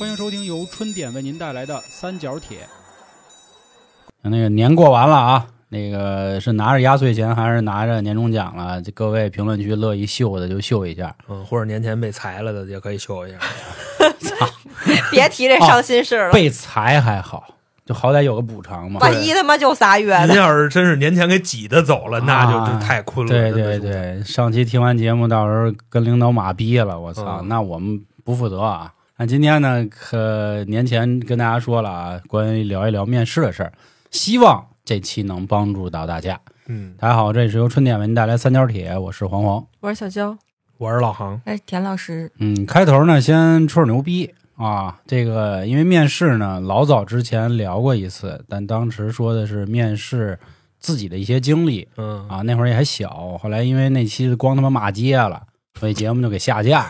欢迎收听由春点为您带来的三角铁。那个年过完了啊，那个是拿着压岁钱还是拿着年终奖了？这各位评论区乐意秀的就秀一下。嗯，或者年前被裁了的也可以秀一下。别提这伤心事了，被裁还好，就好歹有个补偿嘛。万一他妈就仨月您？要是真是年前给挤的走了，那就太困了。对对，对，上期听完节目，到时候跟领导马逼了，我操，嗯那我们不负责啊。那今天呢，可年前跟大家说了啊，关于聊一聊面试的事儿，希望这期能帮助到大家。嗯，大家好，这里是由春点为您带来三角铁，我是黄黄。我是小娇，我是老航。哎，田老师，嗯，开头呢，先吹吹牛逼啊。这个因为面试呢，老早之前聊过一次，但当时说的是面试自己的一些经历嗯啊。那会儿也还小，后来因为那期光他妈骂街了，所以节目就给下架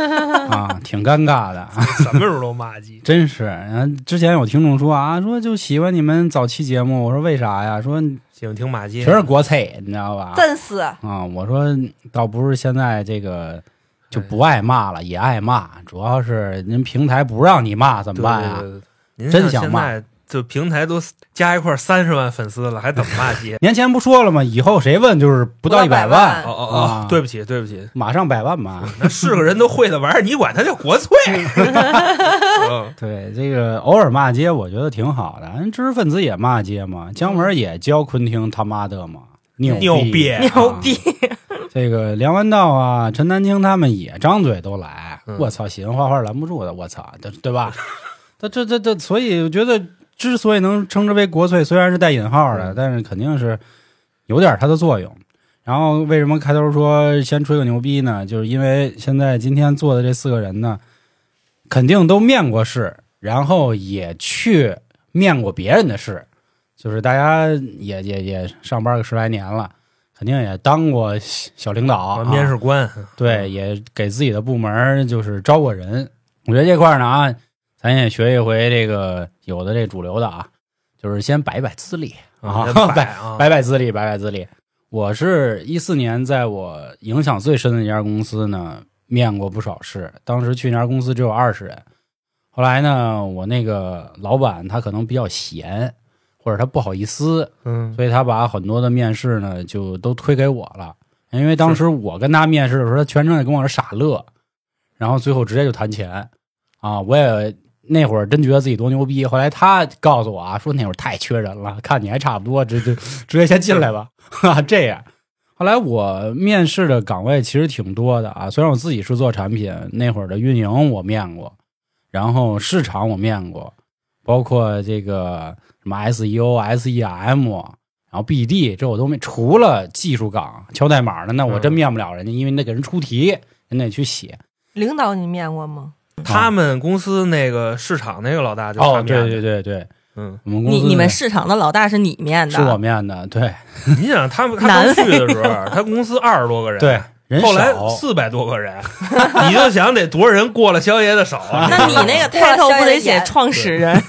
啊，挺尴尬的。什么时候都骂街。真是，然之前有听众说啊，说就喜欢你们早期节目，我说为啥呀？说喜欢听骂街，全是国粹，你知道吧？真是啊，我说倒不是现在这个就不爱骂了，也爱骂，主要是您平台不让你骂怎么办呀？对对您真想骂就平台都加一块三十万粉丝了，还怎么骂街？年前不说了吗？以后谁问就是不到一百万哦哦啊哦，对不起对不起，马上百万嘛。那是个人都会的玩意儿，你管他叫国粹？嗯对，这个偶尔骂街，我觉得挺好的。人知识分子也骂街嘛，姜文也教昆汀他妈的嘛，牛牛逼逼牛逼！这个梁文道啊、陈丹青他们也张嘴都来，嗯我操，喜欢画画拦不住的，我操，对对吧？他这这这，所以我觉得之所以能称之为国粹，虽然是带引号的，嗯但是肯定是有点它的作用。然后为什么开头说先吹个牛逼呢？就是因为现在今天坐的这四个人呢，肯定都面过试，然后也去面过别人的试，就是大家也也也上班个十来年了，肯定也当过小小领导、啊，面试官，对，也给自己的部门就是招过人。我觉得这块呢啊，咱也学一回这个有的这主流的啊，就是先摆摆资历啊，摆摆资历，摆摆资历。我是一四年在我影响最深的一家公司呢，面过不少事。当时去那家公司只有二十人，后来呢，我那个老板他可能比较闲，或者他不好意思，嗯，所以他把很多的面试呢就都推给我了。因为当时我跟他面试的时候，他全程也跟我这傻乐，然后最后直接就谈钱啊！我也那会儿真觉得自己多牛逼。后来他告诉我啊，说那会儿太缺人了，看你还差不多，直直直接先进来吧，哈，这样。后来我面试的岗位其实挺多的啊，虽然我自己是做产品，那会儿的运营我面过，然后市场我面过，包括这个什么 E SEO、SEM，然后 BD 这我都没，除了技术岗敲代码的，那我真嗯面不了人家，因为你得给人出题，人得去写。领导你面过吗？他们公司那个市场那个老大就是他哦，面对的对对对，嗯，我们公司你你们市场的老大是你面的，是我面的，对。你想他们他难刚去的时候，他公司二十多个人，对，，人后来少，四百多个人，你就想得多少人过了肖爷的手啊？那你那个 title 不得写创始人？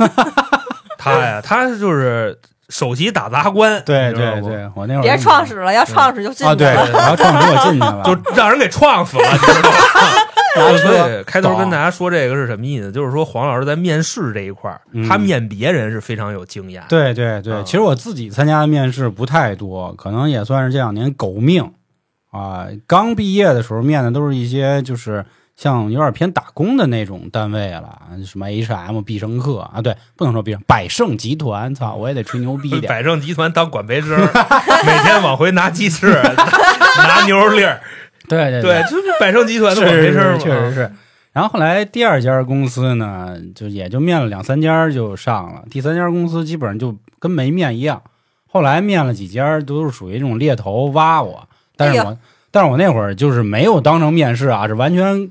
他呀，他就是首席打杂官，对你知道不，对对，我那会儿别创始了，要创始就进啊，对，去了。我要创始我进去了，就让人给撞死了，你知道吗？拿所车以开头跟大家说这个是什么意思？就是说黄老师在面试这一块儿，嗯他面别人是非常有经验。，对对对，嗯其实我自己参加的面试不太多，可能也算是这两年狗命啊。刚毕业的时候面的都是一些就是像有点偏打工的那种单位了，什么 H&M、必胜客啊，对，不能说必胜，百胜集团，操，我也得吹牛逼点。百胜集团当管培生，每天往回拿鸡翅，拿牛肉粒儿，对对对，就是百盛集团的管培是是生。确实是。然后后来第二家公司呢，就也就面了两三家就上了，第三家公司基本上就跟没面一样。后来面了几家都是属于这种猎头挖我，但是我、哎但是我那会儿就是没有当成面试啊，是完全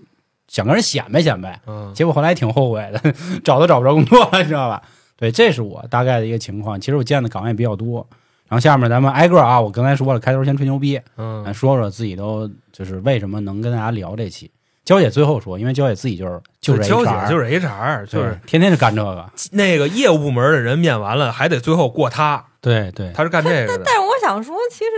想跟人显摆显摆。嗯，结果后来挺后悔的，找都找不着工作了，你知道吧？对，这是我大概的一个情况。其实我见的岗位比较多。然后下面咱们挨个啊，我刚才说了，开头先吹牛逼，嗯说说自己都就是为什么能跟大家聊这期。娇姐最后说，因为娇姐自己就是就是娇 HR，姐就是 HR，就是天天就干这个。那个业务部门的人面完了，还得最后过他，对对，他是干这个的。但是我想说，其实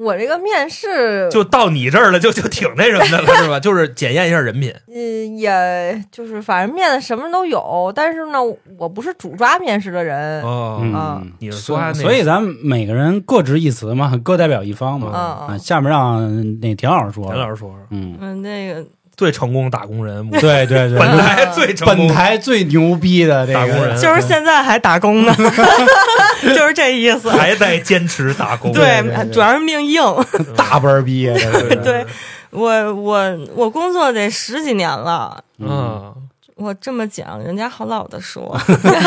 我这个面试，就到你这儿了，就就挺那什么的了，是吧？就是检验一下人品。嗯，也就是反正面的什么都有，但是呢，我不是主抓面试的人。哦，你是所抓那所以咱们每个人各执一词嘛，各代表一方嘛。嗯啊，嗯下面让那田老师说。田老师说说，嗯，嗯，那个最成功打工人，对对对，本台最成功本台最牛逼的这个打工人就是现在还打工呢，就是这意思。还在坚持打工。对对对主要是命硬。大班儿毕业的，对我，我我工作得十几年了。嗯，我这么讲，人家好老的说，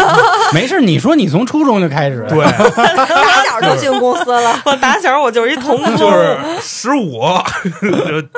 没事，你说你从初中就开始，对，打小就进公司了。我打小我就是一童工，就是十五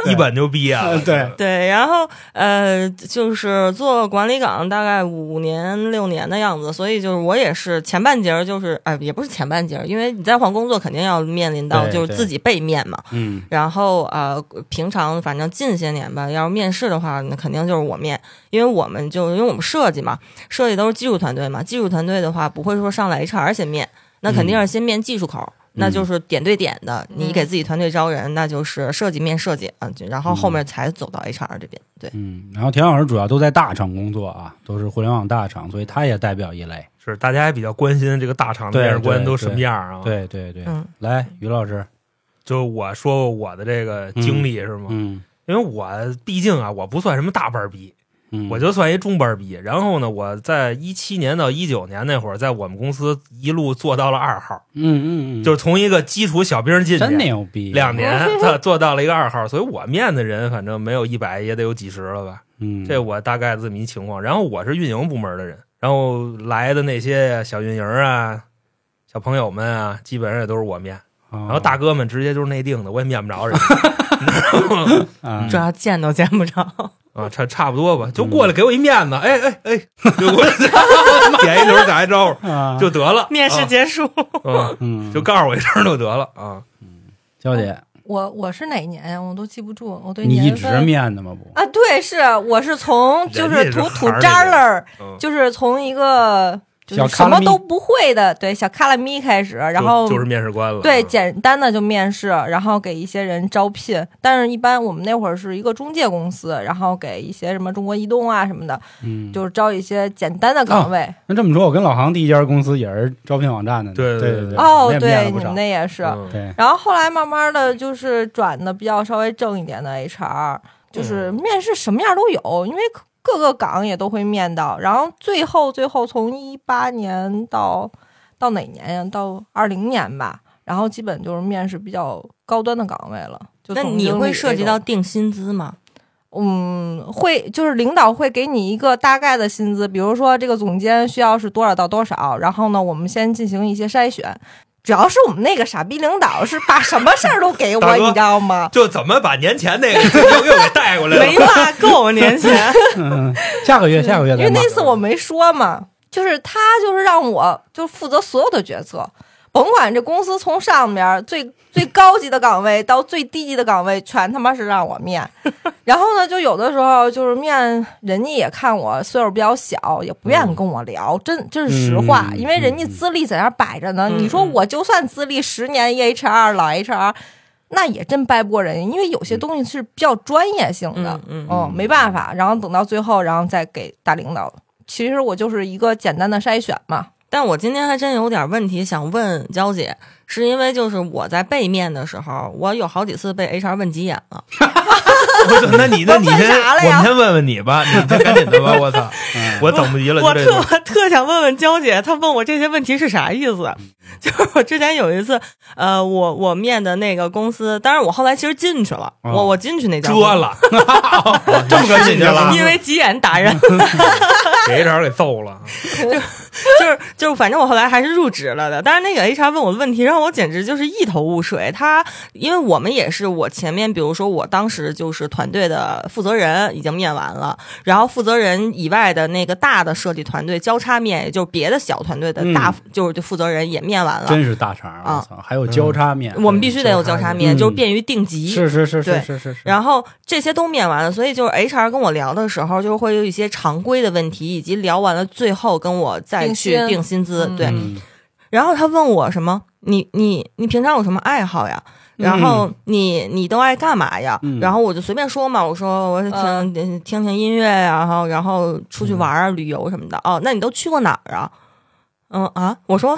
就一本就毕业了。对对，然后呃，就是做管理岗大概五年六年的样子，所以就是我也是前半截儿就是哎，也不是前半截儿，因为你在换工作肯定要面临到就是自己被面嘛。嗯然后呃，平常反正近些年吧，要是面试的话，那肯定就是我面，因为我们就因为我们设计嘛，设计都是技术团队嘛，技术团队的话不会说上来 HR 先面，那肯定是先面技术口。那就是点对点的，你给自己团队招人，那就是设计面设计啊，就然后后面才走到 HR 这边。对，嗯。然后田老师主要都在大厂工作啊，都是互联网大厂，所以他也代表一类。是大家也比较关心这个大厂的面试官都什么样啊？，对对对，嗯来，于老师，就我说我的这个经历是吗？嗯因为我毕竟啊，我不算什么大班逼，嗯，我就算一中班逼。然后呢，我在一七年到一九年那会儿，在我们公司一路做到了二号，嗯嗯嗯，就是从一个基础小兵进真去，牛逼，两年做做到了一个二号，所以我面的人反正没有一百也得有几十了吧。嗯，这我大概这么一情况。然后我是运营部门的人，然后来的那些小运营啊、小朋友们啊，基本上也都是我面。然然后大哥们直接就是内定的，我也面不着人 啊主要见都见不着。啊，差差不多吧，就过来给我一面子，哎哎哎，就过来 点一头打一招呼啊，就得了，面试结束，啊，嗯，就告诉我一声就得了啊。娇姐，我我是哪年呀？我都记不住，我对你一直面的吗？不，啊，对，是我是从就是是土土渣的儿，嗯。就是从一个就是什么都不会的，对小卡拉咪开始，然后就就是面试官了，对啊简单的就面试，然后给一些人招聘。但是，一般我们那会儿是一个中介公司，然后给一些什么中国移动啊什么的，嗯，就是招一些简单的岗位。那这么说，我跟老航第一家公司也是招聘网站的，对对对。对对，哦，对，你们那也是。然后后来慢慢的就是转的比较稍微正一点的 HR，就是面试什么样都有，因为各个岗也都会面到。然后最后最后从一八年到到哪年呀？到二零年吧。然后基本就是面试比较高端的岗位了。就那你会涉及到定薪资吗？嗯，会就是领导会给你一个大概的薪资，比如说这个总监需要是多少到多少，然后呢，我们先进行一些筛选。主要是我们那个傻逼领导是把什么事儿都给我，你知道吗？就怎么把年前那个又 又给带过来了没了？骂够年前，嗯，下个月下个月因为那次我没说嘛，就是他就是让我就负责所有的决策，甭管这公司从上边最最高级的岗位到最低级的岗位，全他妈是让我面。然后呢，就有的时候就是面人家也看我岁数比较小，也不愿意跟我聊，真这是实话，嗯因为人家资历在那儿摆着呢。嗯你说我就算资历十年 EHR 老 HR，那也真掰不过人家，因为有些东西是比较专业性的。嗯嗯嗯，没办法，然后等到最后，然后再给大领导。其实我就是一个简单的筛选嘛。但我今天还真有点问题想问娇姐，是因为就是我在背面的时候，我有好几次被 HR 问急眼了。我说那你 那你先，我们先问问你吧，你先赶紧的吧，我操，嗯我等不及了，我特特想问问娇姐，她问我这些问题是啥意思？就是我之前有一次，呃，我我面的那个公司，当然我后来其实进去了，哦我我进去那家遮，了，这么个进去了，因为急眼打人，给 HR 给揍了，就 是就是，反正我后来还是入职了的。但是那个 HR 问我的问题，让我简直就是一头雾水。他因为我们也是我前面，比如说我当时就是团队的负责人已经面完了，然后负责人以外的那个大的设计团队交叉面，也就是别的小团队的大、嗯就是负责人也面完了。真是大肠，我啊操，还有交叉面，我们必须得有交叉面，嗯就是便于定级。是是是是是是是，然后这些都面完了，所以就是 HR 跟我聊的时候，就会有一些常规的问题，以及聊完了最后跟我再去定薪资。嗯对，嗯然后他问我什么？你你你平常有什么爱好呀？然后你你都爱干嘛呀？嗯然后我就随便说嘛，我说我听、嗯听听音乐呀，然后然后出去玩啊、旅游什么的。哦，那你都去过哪儿啊？嗯啊，我说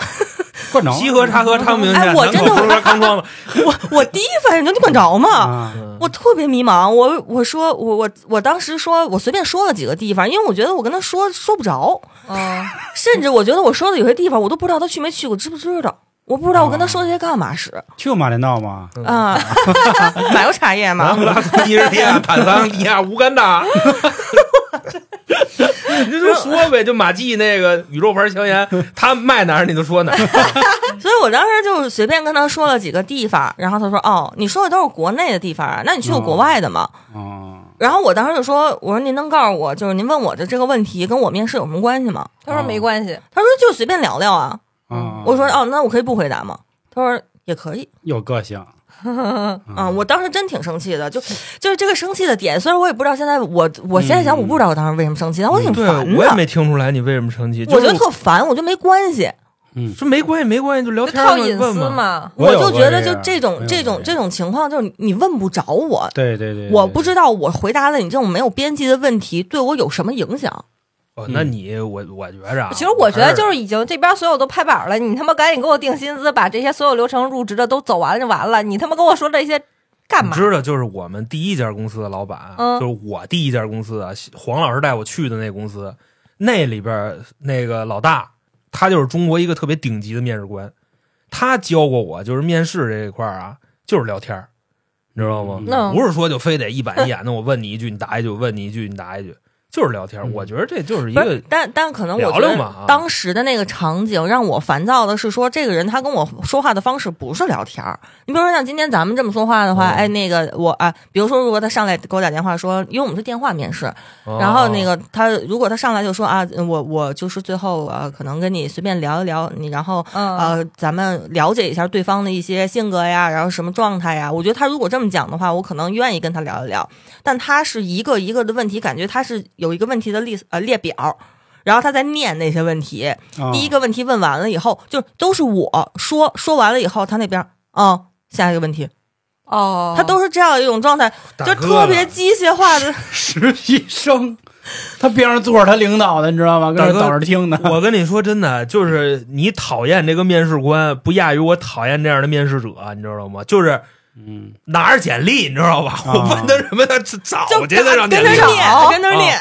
管着西河、茶河、昌平县、哎我真的 我我第一反应就你管着吗？啊，我特别迷茫，我我说我我我当时说我随便说了几个地方，因为我觉得我跟他说说不着，嗯，甚至我觉得我说的有些地方我都不知道他去没去过，知不知道？我不知道我跟他说这些干嘛使去过马连道吗？啊？买过茶叶南吗布？拉斯基日利亚、坦桑尼亚、乌干达。你就说呗，就马季那个宇宙牌香烟，他卖哪儿你就说哪儿。所以我当时就随便跟他说了几个地方，然后他说：“哦，你说的都是国内的地方啊，那你去过国外的吗？”哦，然后我当时就说：“我说您能告诉我，就是您问我的这个问题跟我面试有什么关系吗他说没关系，？”他说：“就随便聊聊啊。啊，我说：“哦，那我可以不回答吗？”他说：“也可以。有个性，” 啊，我当时真挺生气的，就就是这个生气的点，虽然我也不知道现在我我现在想我不知道我当时为什么生气，但我挺烦的，我也没听出来你为什么生气，我觉得特烦，我觉得没关系。嗯说没关系，没关系，就聊就天嘛套隐私问嘛。我就觉得就这种这种这种情况，就是你问不着我，对对对，我不知道我回答了你这种没有边际的问题对我有什么影响。哦，那你我我觉着啊，其实我觉得就是已经这边所有都拍板了，你他妈赶紧给我定薪资，把这些所有流程入职的都走完了就完了。你他妈跟我说这些干嘛？你知道，就是我们第一家公司的老板，嗯就是我第一家公司啊，黄老师带我去的那公司，那里边那个老大，他就是中国一个特别顶级的面试官，他教过我，就是面试这一块儿啊，就是聊天儿你知道吗？嗯不是说就非得一板一眼的，我问你一句你答一句，我问你一句你答一句，就是聊天。嗯我觉得这就是一个，但但可能我觉得当时的那个场景让我烦躁的是说，这个人他跟我说话的方式不是聊天儿。你比如说像今天咱们这么说话的话，嗯哎，那个我啊，比如说如果他上来给我打电话说，因为我们是电话面试，哦然后那个他如果他上来就说啊，我我就是最后呃，可能跟你随便聊一聊你，然后嗯，呃，咱们了解一下对方的一些性格呀，然后什么状态呀。我觉得他如果这么讲的话，我可能愿意跟他聊一聊。但他是一个一个的问题，感觉他是有一个问题的列呃列表，然后他在念那些问题。啊第一个问题问完了以后，就都是我说说完了以后，他那边啊、下一个问题，哦，他都是这样一种状态，就特别机械化的。实习生，他边上坐着他领导的，你知道吗？跟那等着听呢。我跟你说真的，就是你讨厌这个面试官，不亚于我讨厌这样的面试者，你知道吗？就是嗯，拿着简历，你知道吧？啊我问他什么，他找就去那让跟简历那念，跟那念，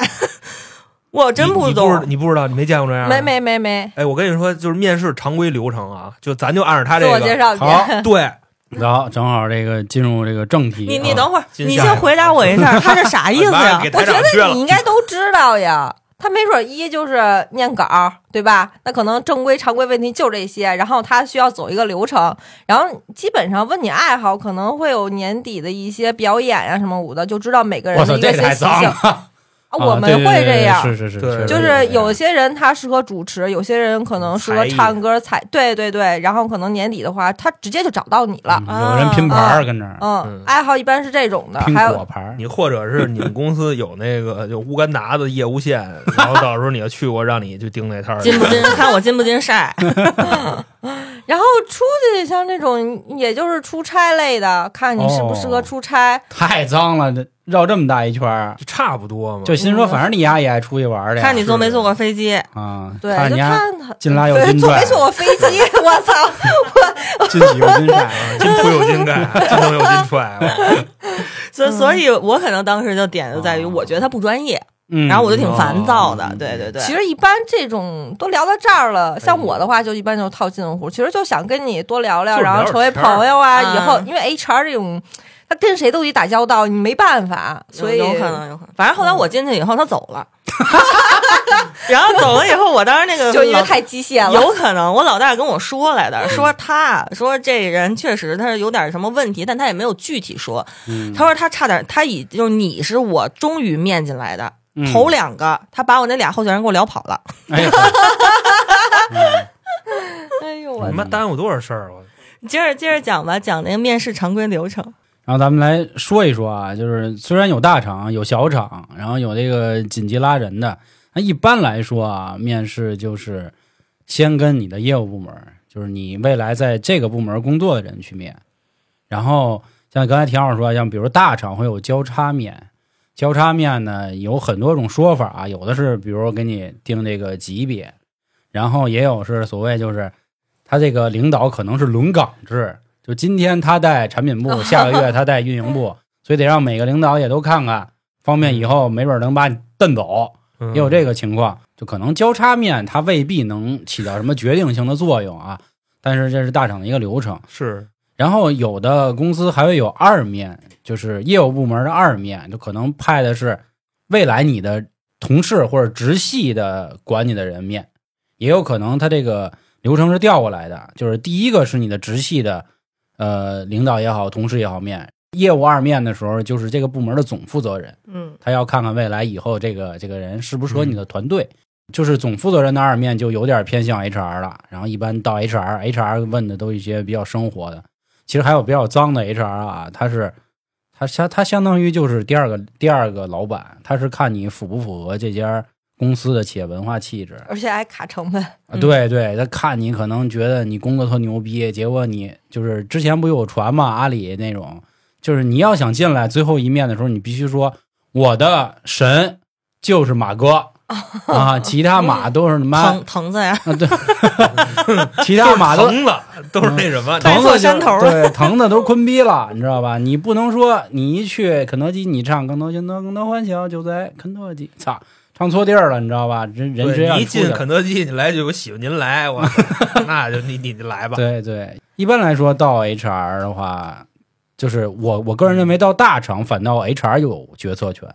我真不不懂。你不知道，你没见过这样？没。没没没，哎，我跟你说，就是面试常规流程啊，就咱就按照他这个，我介绍好。对，然后正好这个进入这个正题啊，你你等会儿，你先回答我一下，他这啥意思呀？我觉得你应该都知道呀。他没准一就是念稿，对吧？那可能正规常规问题就这些，然后他需要走一个流程，然后基本上问你爱好，可能会有年底的一些表演呀、什么舞的，就知道每个人，的一个这太些习性。我们会这样，是是是，就是有些人他适合主持，有些人可能适合唱歌、才，对对对，然后可能年底的话，他直接就找到你了。嗯有人拼盘儿跟这儿嗯嗯，爱好一般是这种的，还有果盘儿，你或者是你们公司有那个 就乌干达的业务线，然后到时候你要去过，让你去盯那摊儿。金不金？看我金不金晒？然后出去像这种，也就是出差类的，看你适不适合出差。太脏了，这绕这么大一圈儿，就差不多嘛。就心说反正你丫也爱出去玩儿看你坐没坐过飞机？啊，对，就看你丫看他金拉又对金拽坐没坐过飞机？我操！金喜又金晒，金铺有金盖，金头有金踹。所以所以，我可能当时就点就在于，哦我觉得他不专业，嗯，然后我就挺烦躁的嗯。对对对，其实一般这种都聊到这儿了，像我的话就一般就套近乎，其实就想跟你多聊聊，聊然后成为朋友啊。嗯以后因为 HR 这种，他跟谁都得打交道，你没办法，所以有有可能有可能。反正后来我进去以后，他走了 然后走了以后，我当时那个就因为太机械了。有可能，我老大跟我说来的，说他说这人确实他是有点什么问题，但他也没有具体说。嗯他说他差点，他以就是你是我终于面进来的，嗯头两个他把我那俩候选人给我聊跑了。哎呦我他妈耽误多少事儿啊！我接着接着讲吧，讲那个面试常规流程。然后咱们来说一说啊，就是虽然有大厂有小厂，然后有这个紧急拉人的，那一般来说啊，面试就是先跟你的业务部门，就是你未来在这个部门工作的人去面。然后像刚才田老师说，像比如大厂会有交叉面，交叉面呢有很多种说法啊，有的是比如给你定这个级别，然后也有是所谓就是他这个领导可能是轮岗制，就今天他带产品部，下个月他带运营部，所以得让每个领导也都看看，方便以后没准能把你蹬走。嗯也有这个情况，就可能交叉面它未必能起到什么决定性的作用啊，但是这是大厂的一个流程。是然后有的公司还会有二面，就是业务部门的二面，就可能派的是未来你的同事或者直系的管你的人面，也有可能他这个流程是调过来的，就是第一个是你的直系的呃领导也好，同事也好面，业务二面的时候就是这个部门的总负责人。嗯他要看看未来以后这个这个人适不适合你的团队。就是总负责人的二面就有点偏向 HR 了，然后一般到 HR，HR 问的都一些比较生活的，其实还有比较脏的 HR 啊，他是他相他相当于就是第二个第二个老板，他是看你符不符合这家公司的企业文化气质。而且还卡成本。对对，他看你可能觉得你工作特牛逼，结果你就是之前不有传嘛，阿里那种，就是你要想进来最后一面的时候，你必须说我的神就是马哥。啊，其他马都是他妈藤藤子呀，啊，对，其他马都藤子都是那什么，带错疼的山头对，疼的都坤逼了，你知道吧？你不能说你一去肯德基，你唱更多更多更多欢笑就在肯德基，操，唱错地儿了，你知道吧？人人直接对你一进肯德基，你来就有喜欢您来，我 那就你你你来吧。对对，一般来说到 HR 的话，就是我我个人认为到大厂反倒 HR 有决策权。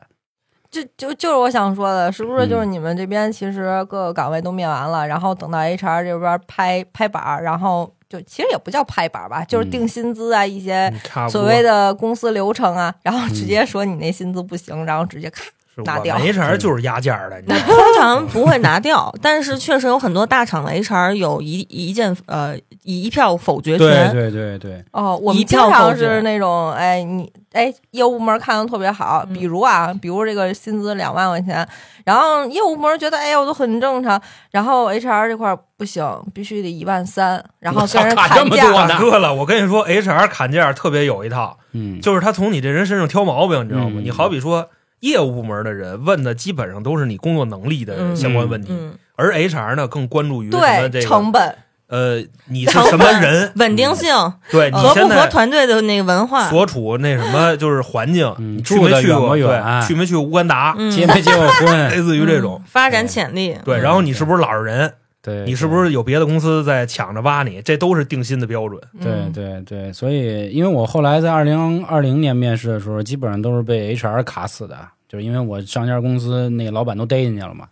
就就就是我想说的，是不是就是嗯你们这边其实各个岗位都面完了，然后等到 HR 这边拍拍板儿，然后就其实也不叫拍板儿吧，就是定薪资啊，一些所谓的公司流程啊，然后直嗯接说你那薪资不行，然后直接咔是拿掉。HR 就是压价的，通常不会拿掉，但是确实有很多大厂的 HR 有一一件呃一票否决权，对对对对，哦，我们经常是那种，哎，你哎，业务部门看的特别好，嗯。比如啊，比如这个薪资两万块钱，然后业务部门觉得，哎呀，我都很正常，然后 HR 这块不行，必须得一万三，然后跟人我操卡这砍价，么多呢大哥了，我跟你说，HR 砍价特别有一套，嗯，就是他从你这人身上挑毛病，你知道吗？嗯你好比说业务部门的人问的基本上都是你工作能力的嗯相关问题，嗯，而 HR 呢更关注于什么这对个成本，呃你是什么人，稳定性对你合不合现在团队的那个文化，所处那什么就是环境，嗯你去没去过？远远对，去没去过乌干达？嗯结没结过婚？类似于这种，发展潜力，对，嗯然后你是不是老实人？对，你是不是有别的公司在抢着挖你？这都是定薪的标准。对嗯对对，所以因为我后来在二零二零年面试的时候，基本上都是被 HR 卡死的，就是因为我上家公司那个老板都逮进去了嘛，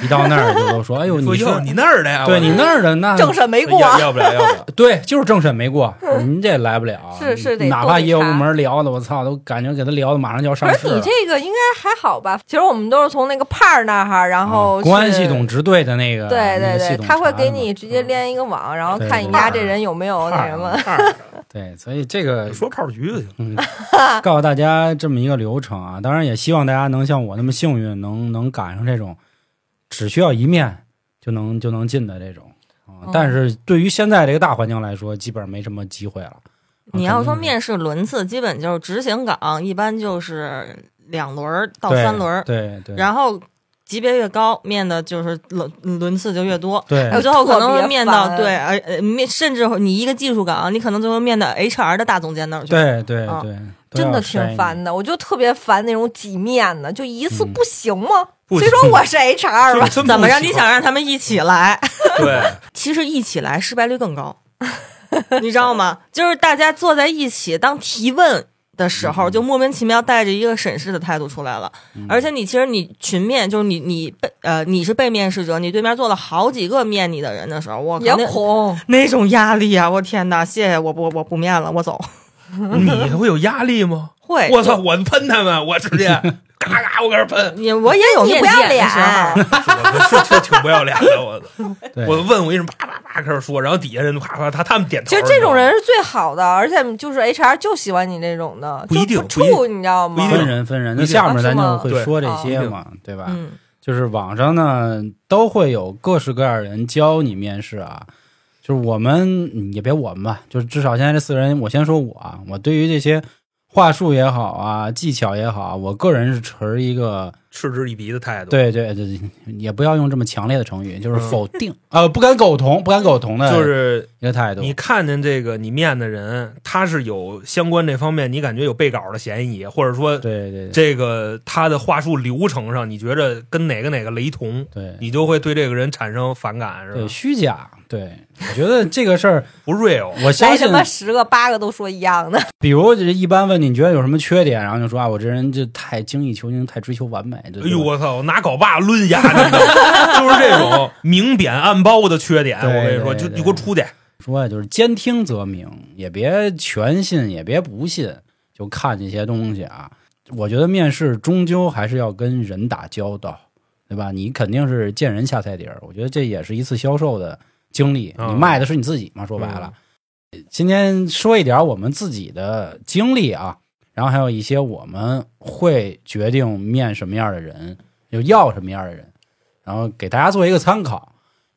一到那儿就都说：“哎呦，你是说，你那儿的呀？对你那儿的那政审没过，要要不了，要不了。对，就是政审没过，您这来不了。是是得哪怕业务部门聊的，我操，都感觉给他聊的马上就要上而你。这个应该还好吧？其实我们都是从那个派儿那哈，然后啊公安系统直对的那个，对对对，那个他会给你直接连一个网，然后看你家这人有没有那什么。对，所以这个说炮局就行。嗯，告诉大家这么一个流程啊，当然也希望大家能像我那么幸运，能能赶上这种只需要一面就能就能进的这种啊。但是对于现在这个大环境来说，基本上没什么机会了。你要说面试轮次，基本就是执行岗，一般就是两轮到三轮儿，对对，然后级别越高，面的就是轮轮次就越多。最后可能会面到对，而呃面甚至你一个技术岗，你可能最后面到 HR 的大总监那儿去。对对啊对，都真的挺烦的，我就特别烦那种几面的，就一次嗯不行吗？不虽说我是 HR 吧，怎么让你想让他们一起来？对，其实一起来失败率更高，你知道吗？就是大家坐在一起当提问的时候，就莫名其妙带着一个审视的态度出来了。而且你其实你群面，就是你你被呃你是被面试者，你对面坐了好几个面你的人的时候，我也靠那恐。那种压力啊！我天哪，谢谢我不我不面了，我走。你会有压力吗？会，我操！我喷他们，我直接 嘎嘎，我搁这喷，你我也有你面不要脸见的时候，是是挺不要脸的。我操！我问我为什么啪啪啪开始说，然后底下人啪啪他他们点头。其实这种人是最好的，而且就是 HR 就喜欢你这种的，不一定处，你知道吗？不一定分人分人，那下面咱就啊会说这些嘛，对吧？嗯，就是网上呢都会有各式各样的人教你面试啊，就是我们嗯也别我们吧，就是至少现在这四个人，我先说我啊，我对于这些话术也好啊，技巧也好，我个人是持一个嗤之以鼻的态度。，对对对，也不要用这么强烈的成语，就是嗯否定，呃，不敢苟同，不敢苟同的，就是一个态度。你看见这个你面的人，他是有相关这方面，你感觉有背稿的嫌疑，或者说对对对这个他的话术流程上，你觉着跟哪个哪个雷同，对你就会对这个人产生反感，是对吧？虚假，对我觉得这个事儿，不 real。我相信来他，妈十个八个都说一样的，比如就是一般问你觉得有什么缺点，然后就说啊，我这人就太精益求精，太追求完美。哎哎呦，我操！我拿镐把抡牙，你知道吗就是这种明贬暗褒的缺点。我跟你说，就你给我出去。说呀，就是兼听则明，也别全信，也别不信，就看这些东西啊。我觉得面试终究还是要跟人打交道，对吧？你肯定是见人下菜碟儿，我觉得这也是一次销售的经历。嗯你卖的是你自己嘛，说白了。今天说一点我们自己的经历啊，然后还有一些我们会决定面什么样的人，就要什么样的人，然后给大家做一个参考。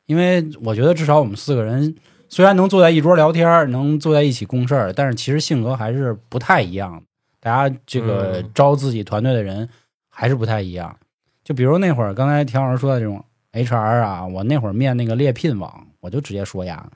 因为我觉得至少我们四个人虽然能坐在一桌聊天，能坐在一起共事儿，但是其实性格还是不太一样的。大家这个嗯招自己团队的人还是不太一样。就比如那会儿刚才田老师说的这种 HR 啊，我那会儿面那个猎聘网，我就直接说呀，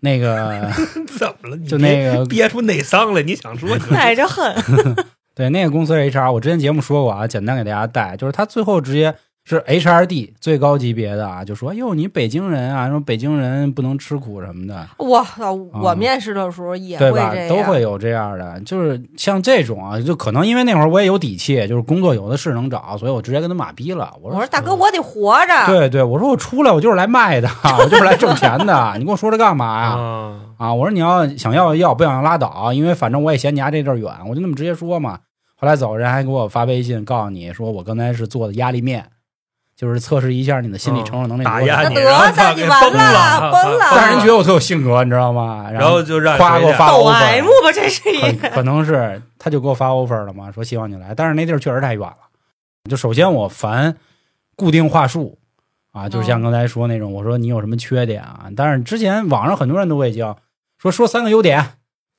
那个 怎么了？就那个憋出内伤来，你想说你 带着恨，对那个公司 HR，我之前节目说过啊，简单给大家带，就是他最后直接是 HRD 最高级别的啊，就说哟你北京人啊，说北京人不能吃苦什么的，我操！我面试的时候也会都会有这样的，就是像这种啊，就可能因为那会儿我也有底气，就是工作有的是能找，所以我直接跟他马逼了。我说我说大哥，我得活着。对对，我说我出来我就是来卖的，我就是来挣钱的，你跟我说这干嘛呀？啊？啊，我说你要想要要，不想要拉倒，因为反正我也嫌你家这地儿远，我就那么直接说嘛。后来走人还给我发微信告诉你说我刚才是做的压力面，就是测试一下你的心理承受能力。打压你，你完给崩了崩了但是人觉得我特有性格，你知道吗？然后就让夸给我发抖 offer，M 吧，这是一个。可可能是他就给我发 offer 了嘛，说希望你来，但是那地儿确实太远了。就首先我烦固定话术啊，就是像刚才说那种，我说你有什么缺点啊？但是之前网上很多人都会教，说说三个优点，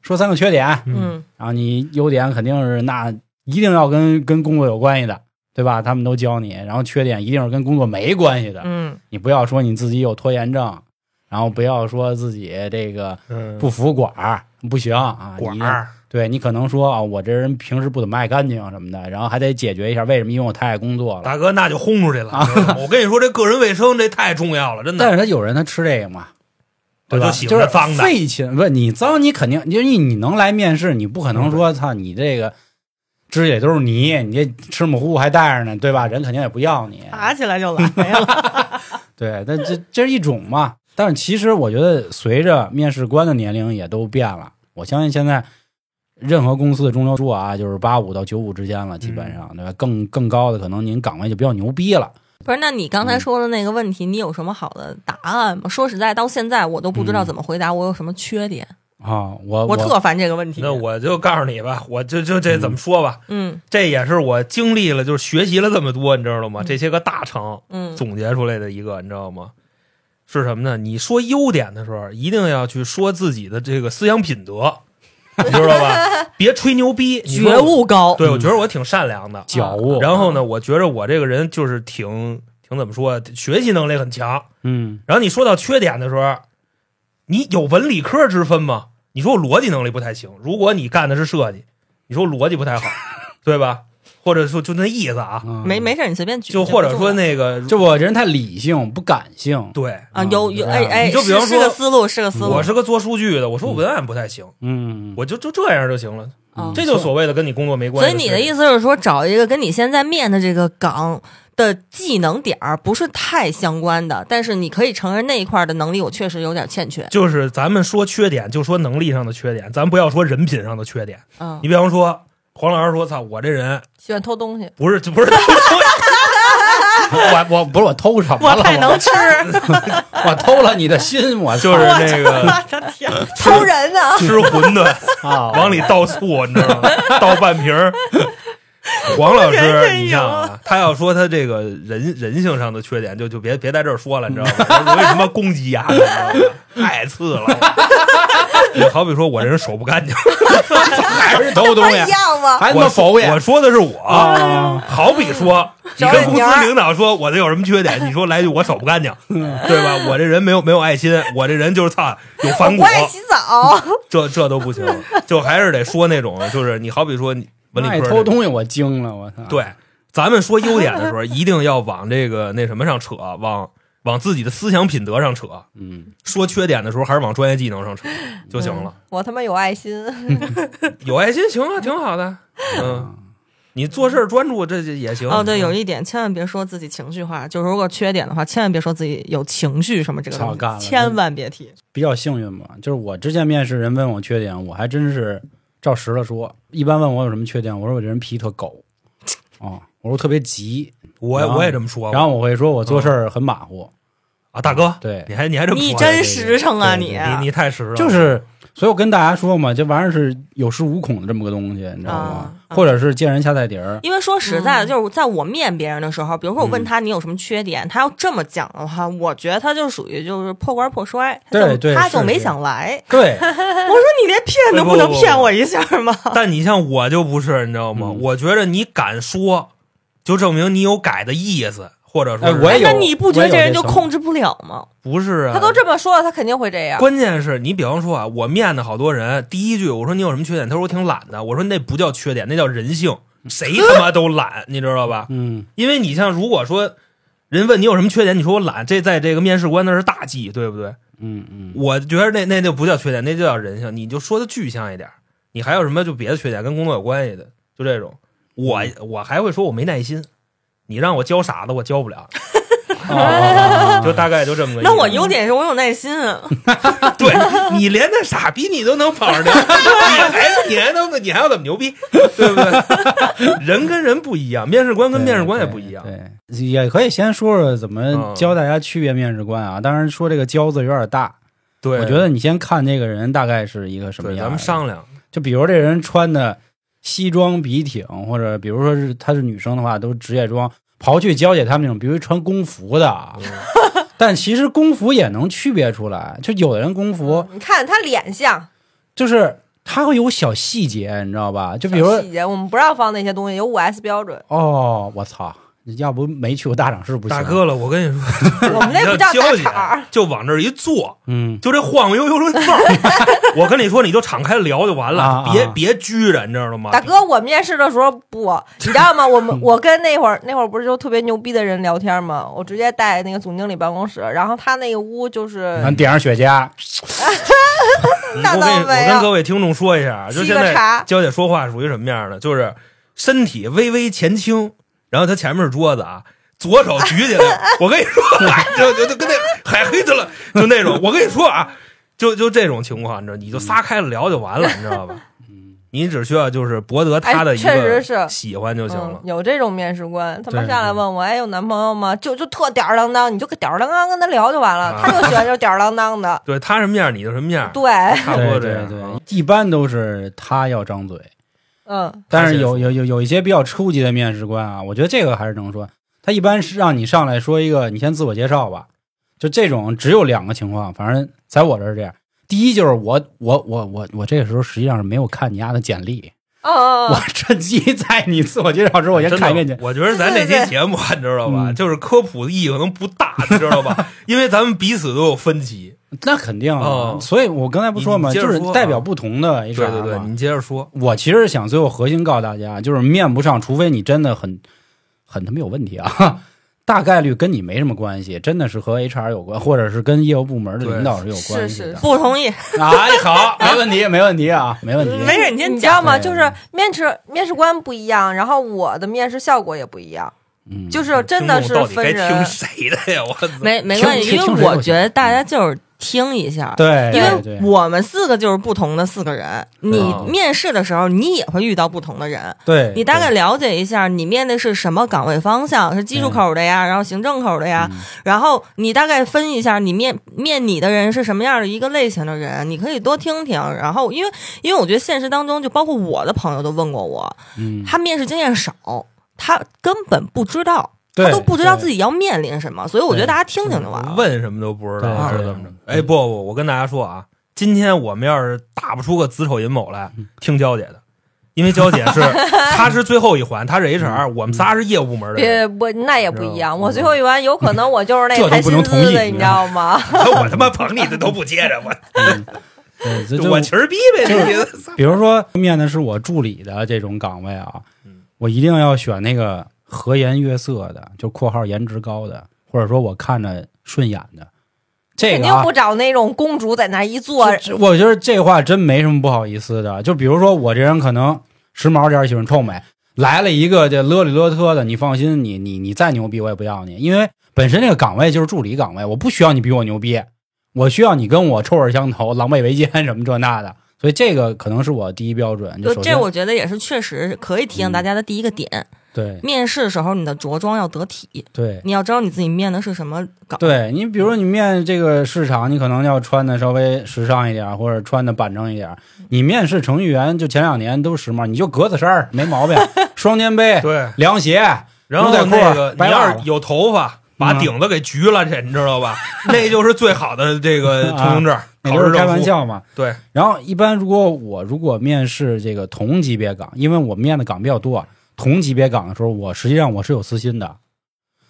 说三个缺点，嗯，然后你优点肯定是那一定要跟跟工作有关系的，对吧？他们都教你，然后缺点一定是跟工作没关系的，嗯，你不要说你自己有拖延症，然后不要说自己这个嗯不服管儿，不行啊，管儿，对你可能说啊，我这人平时不怎么爱干净什么的，然后还得解决一下为什么，因为我太爱工作了。大哥那就轰出去了。我跟你说，这个人卫生这太重要了，真的。但是他有人他吃这个嘛，对吧？我就是欢脏的废寝，不是你脏，你肯定就是你你能来面试，你不可能说操你这个指甲都是泥，你这吃母糊还带着呢，对吧？人肯定也不要你。爬起来就来了。对，但这这是一种嘛。但是其实我觉得，随着面试官的年龄也都变了，我相信现在任何公司的中流柱啊，就是八五到九五之间了，基本上对吧？更更高的可能您岗位就比较牛逼了。不是，那你刚才说的那个问题，你有什么好的答案吗？说实在，到现在我都不知道怎么回答，我有什么缺点？啊，我我特烦这个问题。那我就告诉你吧，我就就这怎么说吧，嗯这也是我经历了，就是学习了这么多，你知道吗？这些个大成嗯总结出来的一个，你知道吗？是什么呢？你说优点的时候，一定要去说自己的这个思想品德，你知道吧？别吹牛逼，觉。悟高。对，我觉得我挺善良的。觉悟，然后呢，我觉得我这个人就是挺挺怎么说，学习能力很强。嗯，然后你说到缺点的时候，你有文理科之分吗？你说我逻辑能力不太行。如果你干的是设计，你说我逻辑不太好，对吧？或者说就那意思啊，嗯没没事，你随便举。就或者说那个，就我这人太理性，不感性。对啊，有有嗯哎哎，你就比方说是说个思路，是个思路。我是个做数据的，我说我文案不太行，嗯，我就就这样就行了。啊这就所谓的跟你工作没关系。所以你的意思是说，找一个跟你现在面的这个岗的技能点儿不是太相关的，但是你可以承认那一块的能力我确实有点欠缺。就是咱们说缺点，就说能力上的缺点，咱不要说人品上的缺点。嗯你比方说，黄老师说：“操，我这人喜欢偷东西，不是不是，我我不是我偷什么我了？太能吃，我我偷了你的心，我就是操那个我的天！偷人啊！吃馄饨啊，往里倒醋，你知道吗？倒半瓶儿。黄老师，人你像啊，他要说他这个人人性上的缺点，就就别别在这儿说了，你知道吗？为什么攻击呀？你知道吗太次了。就好比说我这人手不干净，还是偷东不西，一样吗？还他我妈否也我说的是我。啊！好比说，你跟公司领导说我这有什么缺点，你说来句我手不干净，对吧？我这人没有没有爱心，我这人就是操有反骨，不爱洗澡，这这都不行，就还是得说那种，就是你好比说你文理爱科偷东西，我惊了，我操！对，咱们说优点的时候，一定要往这个那什么上扯，往往自己的思想品德上扯。嗯，说缺点的时候，还是往专业技能上扯就行了。我他妈有爱心，有爱心行啊，挺好的。嗯，你做事专注，这这也行。哦，对，有一点千万别说自己情绪化，就是如果缺点的话，千万别说自己有情绪什么这个千万别提。比较幸运吧，就是我之前面试人问我缺点，我还真是照实了说。一般问我有什么缺点，我说我这人脾气特狗，啊，我说特别急，我我也这么说。然后我会说我做事儿很马虎，啊，大哥，对你还你还这么说？你真实诚啊你！你你太实了，就是，所以我跟大家说嘛，这玩意儿是有恃无恐的这么个东西，你知道吗？或者是见人下菜碟儿，因为说实在的，嗯就是在我面别人的时候，比如说我问他你有什么缺点，他要这么讲的话，我觉得他就属于就是破罐破摔，他就对对他就没想来。对，我说你连骗都不能骗我一下吗？但你像我就不是，你知道吗？嗯我觉得你敢说，就证明你有改的意思，或者说是哎我也有那你不觉得这人就控制不了吗？不是啊？他都这么说了，他肯定会这样。关键是你比方说啊，我面的好多人，第一句我说你有什么缺点，他说我挺懒的，我说那不叫缺点，那叫人性，谁他妈都懒，你知道吧？嗯，因为你像如果说人问你有什么缺点，你说我懒，这在这个面试官那是大忌，对不对？嗯嗯，我觉得那那就不叫缺点，那就叫人性，你就说的具象一点。你还有什么就别的缺点跟工作有关系的，就这种，我我还会说我没耐心，你让我教傻子我教不了，啊就大概就这么个意思。那我优点是我有耐心啊，对你连那傻逼你都能跑上聊，你还你还能你还要怎么牛逼，对不对？人跟人不一样，面试官跟面试官也不一样。对，对也可以先说说怎么嗯教大家区别面试官啊。当然说这个“教”字有点大，对，我觉得你先看这个人大概是一个什么对，样。咱们商量。就比如这人穿的西装笔挺，或者比如说是她是女生的话，都是职业装，刨去娇姐他们那种，比如穿工服的啊，但其实工服也能区别出来。就有的人工服你看他脸像，就是他会有小细节，你知道吧？就比如细节，我们不让放那些东西，有五 S 标准。哦，我操，要不没去过大厂市不行。大，哥了，我跟你说，我们那不叫娇姐大厂儿，就往这儿一坐，嗯，就这晃晃悠悠的字儿，我跟你说，你就敞开聊就完了，别别拘着，你知道吗？大哥，我面试的时候不，你知道吗？我们 我跟那会儿那会儿不是就特别牛逼的人聊天吗？我直接带那个总经理办公室，然后他那个屋就是咱点上雪茄，那你我跟我倒没有跟各位听众说一下，就沏现在娇姐说话属于什么样的？就是身体微微前倾，然后他前面是桌子啊，左手举起来，我跟你说，就就就跟那海黑子了，就那种。我跟你说啊，就就这种情况，你知道，你就撒开了聊就完了，你知道吧？你只需要就是博得他的一个实是喜欢就行了嗯。有这种面试官，他妈对下来问我，哎，有男朋友吗？就就特吊儿郎当，你就吊儿郎当跟他聊就完了。啊他就喜欢就吊儿郎当的，对他什么样，你就什么样，对，差不多对这样。对，一般都是他要张嘴。嗯，但是有有有有一些比较初级的面试官啊，我觉得这个还是能说。他一般是让你上来说一个，你先自我介绍吧。就这种只有两个情况，反正在我这儿是这样。第一就是我我我我我这个时候实际上是没有看你丫的简历，嗯嗯我嗯，趁机在你自我介绍之后，我先看一遍去。，我觉得咱这期节目，你知道吧，嗯就是科普的意义可能不大，你知道吧？因为咱们彼此都有分歧。那肯定啊，哦所以我刚才不说嘛，就是代表不同的 HR 对对对，嘛你接着说。我其实想最后核心告诉大家，就是面不上，除非你真的很很他妈有问题啊，大概率跟你没什么关系，真的是和 HR 有关，或者是跟业务部门的领导是有关系的。是是不同意，哎，好，没问题，没问题啊，没问题。没事，你先讲。你知道吗？就是面试面试官不一样，然后我的面试效果也不一样，嗯，就是真的是听众到底该听分人。谁的呀？我！没没关系，因为我觉得大家就是听一下。对，因为我们四个就是不同的四个人，你哦面试的时候，你也会遇到不同的人，对，你大概了解一下你面的是什么岗位方向，是技术口的呀，然后行政口的呀，嗯然后你大概分一下你面面你的人是什么样的一个类型的人，你可以多听听。然后因为因为我觉得现实当中，就包括我的朋友都问过我，嗯，他面试经验少，他根本不知道。对他都不知道自己要面临什么，所以我觉得大家听听就完了。问什么都不知道是怎么着？哎，不不，我跟大家说啊，今天我们要是打不出个子丑寅卯来，听娇姐的，因为娇姐是 她是最后一环，她是 HR，我们仨是业务部门的。别我那也不一样，我最后一环有可能我就是那这都谈薪不能同意资的，你知道吗？我他妈捧你的都不接着，我嗯对，就我其实逼呗。比如说面的是我助理的这种岗位啊嗯，我一定要选那个和颜悦色的，就（括号颜值高的），或者说我看着顺眼的。这个啊肯定不，找那种公主在那一坐，我觉得这话真没什么不好意思的。就比如说我这人可能时髦点，喜欢臭美，来了一个这勒里勒特的，你放心，你你你再牛逼我也不要你，因为本身这个岗位就是助理岗位，我不需要你比我牛逼，我需要你跟我臭味相投、狼狈为奸什么这那的。所以这个可能是我第一标准。就这，我觉得也是确实可以提醒大家的第一个点。对面试的时候，你的着装要得体，对你要知道你自己面的是什么岗。对，你比如说你面这个市场，你可能要穿的稍微时尚一点，或者穿的板正一点。你面试程序员，就前两年都时髦，你就格子衫儿没毛病，双肩背、对，凉鞋，然后牛仔裤那个你要是有头发，把嗯顶子给焗了去，你知道吧？那就是最好的这个通行证，那都是开考试证书。玩笑嘛。对，然后一般如果我如果面试这个同级别岗，因为我面的岗比较多，啊同级别岗的时候，我实际上我是有私心的，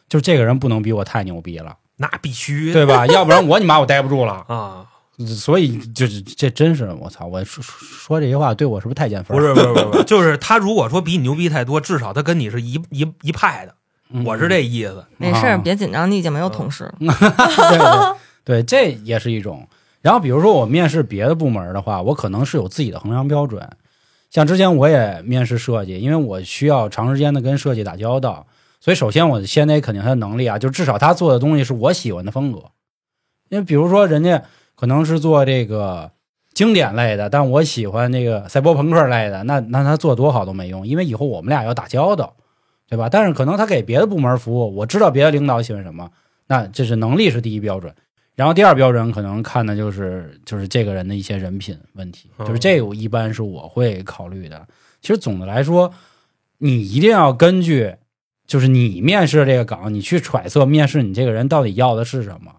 就是这个人不能比我太牛逼了，那必须对吧？要不然我你妈我待不住了。啊！所以就是这真是我操！我说说这些话对我是不是太减分？不是不是不是不是，就是他如果说比你牛逼太多，至少他跟你是一一一派的，嗯，我是这意思。没事别紧张，你已经没有同事了。对对对，这也是一种。然后比如说我面试别的部门的话，我可能是有自己的衡量标准。像之前我也面试设计，因为我需要长时间的跟设计打交道，所以首先我先得肯定他的能力啊，就至少他做的东西是我喜欢的风格。因为比如说人家可能是做这个经典类的，但我喜欢那个赛博朋克类的，那那他做多好都没用，因为以后我们俩要打交道，对吧？但是可能他给别的部门服务，我知道别的领导喜欢什么，那这是能力是第一标准。然后第二标准可能看的就是就是这个人的一些人品问题，嗯就是这个一般是我会考虑的。其实总的来说，你一定要根据就是你面试这个岗，你去揣测面试你这个人到底要的是什么。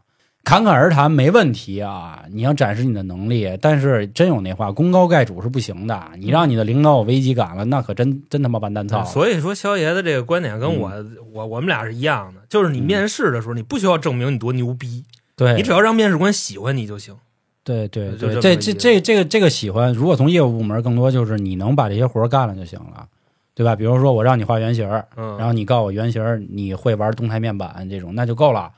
侃侃而谈没问题啊，你要展示你的能力，但是真有那话，功高盖主是不行的。你让你的领导有危机感了，那可真真他妈完蛋操了。所以说，肖爷的这个观点跟我、我我们俩是一样的，就是你面试的时候，你不需要证明你多牛逼，对，你只要让面试官喜欢你就行。对对对，这这这这个这个喜欢，如果从业务部门，更多就是你能把这些活儿干了就行了，对吧？比如说我让你画原型然后你告诉我原型儿你会玩动态面板这种，那就够了